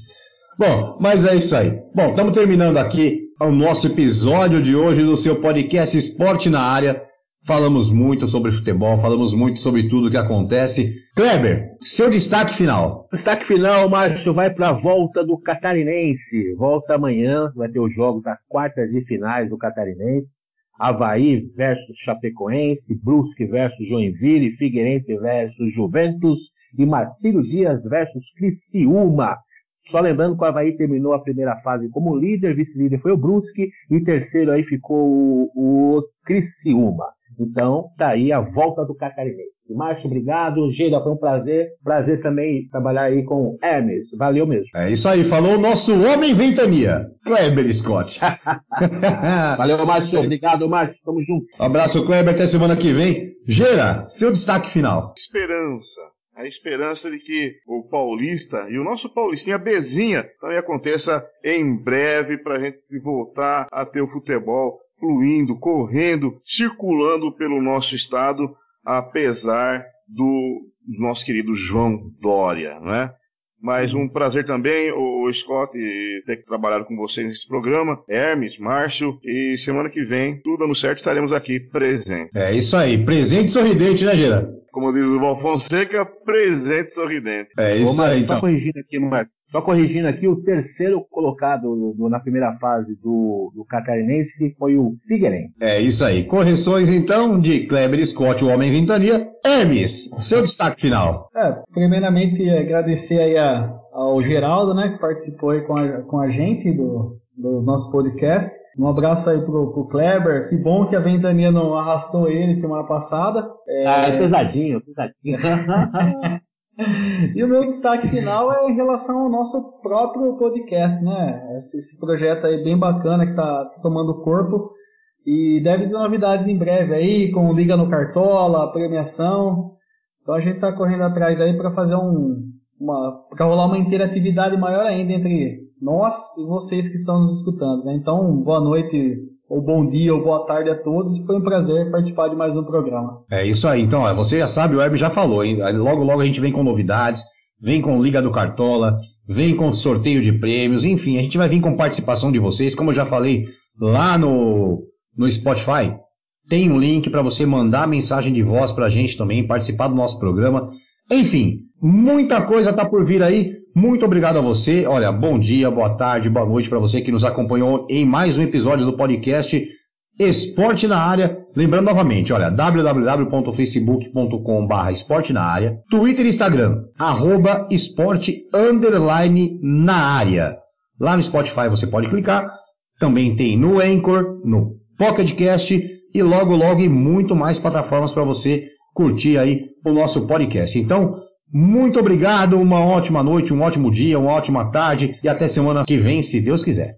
Bom, mas é isso aí. Bom, estamos terminando aqui o nosso episódio de hoje do seu podcast Esporte na Área. Falamos muito sobre futebol, falamos muito sobre tudo que acontece. Kleber, seu destaque final. Destaque final, Márcio, vai para a volta do Catarinense. Volta amanhã, vai ter os jogos das quartas e finais do Catarinense. Havaí versus Chapecoense, Brusque versus Joinville, Figueirense versus Juventus e Marcílio Dias versus Criciúma. Só lembrando que o Havaí terminou a primeira fase como líder, vice-líder foi o Brusque e terceiro aí ficou o, o Criciúma. Então, tá aí a volta do Catarinense. Márcio, obrigado. Geira, foi um prazer. Prazer também trabalhar aí com Hermes. Valeu mesmo. É isso aí, falou o nosso homem ventania, Kleber Scott. <laughs> Valeu, Márcio. Obrigado, Márcio. Tamo junto. abraço, Kleber. Até semana que vem. Geira, seu destaque final. Esperança a esperança de que o Paulista e o nosso Paulistinha Bezinha também aconteça em breve para a gente voltar a ter o futebol fluindo, correndo, circulando pelo nosso estado, apesar do nosso querido João Dória, né? Mas um prazer também, o Scott, ter trabalhado com vocês nesse programa. Hermes, Márcio, e semana que vem, tudo dando certo, estaremos aqui presentes. É isso aí, presente sorridente, né, Gira? Como diz o Val Fonseca, presente sorridente. É isso aí. Só então. corrigindo aqui, Márcio. Só corrigindo aqui, o terceiro colocado na primeira fase do, do Catarinense foi o Figueirense. É isso aí. Correções então de Kleber Scott, o Homem Ventania. Hermes, seu destaque final. É, primeiramente agradecer aí a, ao Geraldo, né, que participou aí com a, com a gente do, do nosso podcast. Um abraço aí pro, pro Kleber. Que bom que a Ventania não arrastou ele semana passada. É... Ah, é pesadinho, pesadinho. <laughs> e o meu destaque final é em relação ao nosso próprio podcast, né? Esse, esse projeto aí bem bacana que está tomando corpo. E deve ter novidades em breve aí, com Liga no Cartola, premiação. Então a gente está correndo atrás aí para fazer um, uma, para rolar uma interatividade maior ainda entre nós e vocês que estão nos escutando. Né? Então, boa noite, ou bom dia, ou boa tarde a todos. Foi um prazer participar de mais um programa. É isso aí. Então, você já sabe, o Web já falou. Hein? Logo, logo a gente vem com novidades, vem com Liga do Cartola, vem com sorteio de prêmios, enfim, a gente vai vir com participação de vocês. Como eu já falei lá no, no Spotify, tem um link para você mandar mensagem de voz para a gente também, participar do nosso programa. Enfim, muita coisa está por vir aí. Muito obrigado a você. Olha, bom dia, boa tarde, boa noite para você que nos acompanhou em mais um episódio do podcast Esporte na Área. Lembrando novamente, olha, www.facebook.com.br esporte na área, Twitter e Instagram, arroba esporte underline na área. Lá no Spotify você pode clicar. Também tem no Anchor, no Pocketcast e logo, logo em muito mais plataformas para você curtir aí o nosso podcast. Então, muito obrigado, uma ótima noite, um ótimo dia, uma ótima tarde e até semana que vem, se Deus quiser.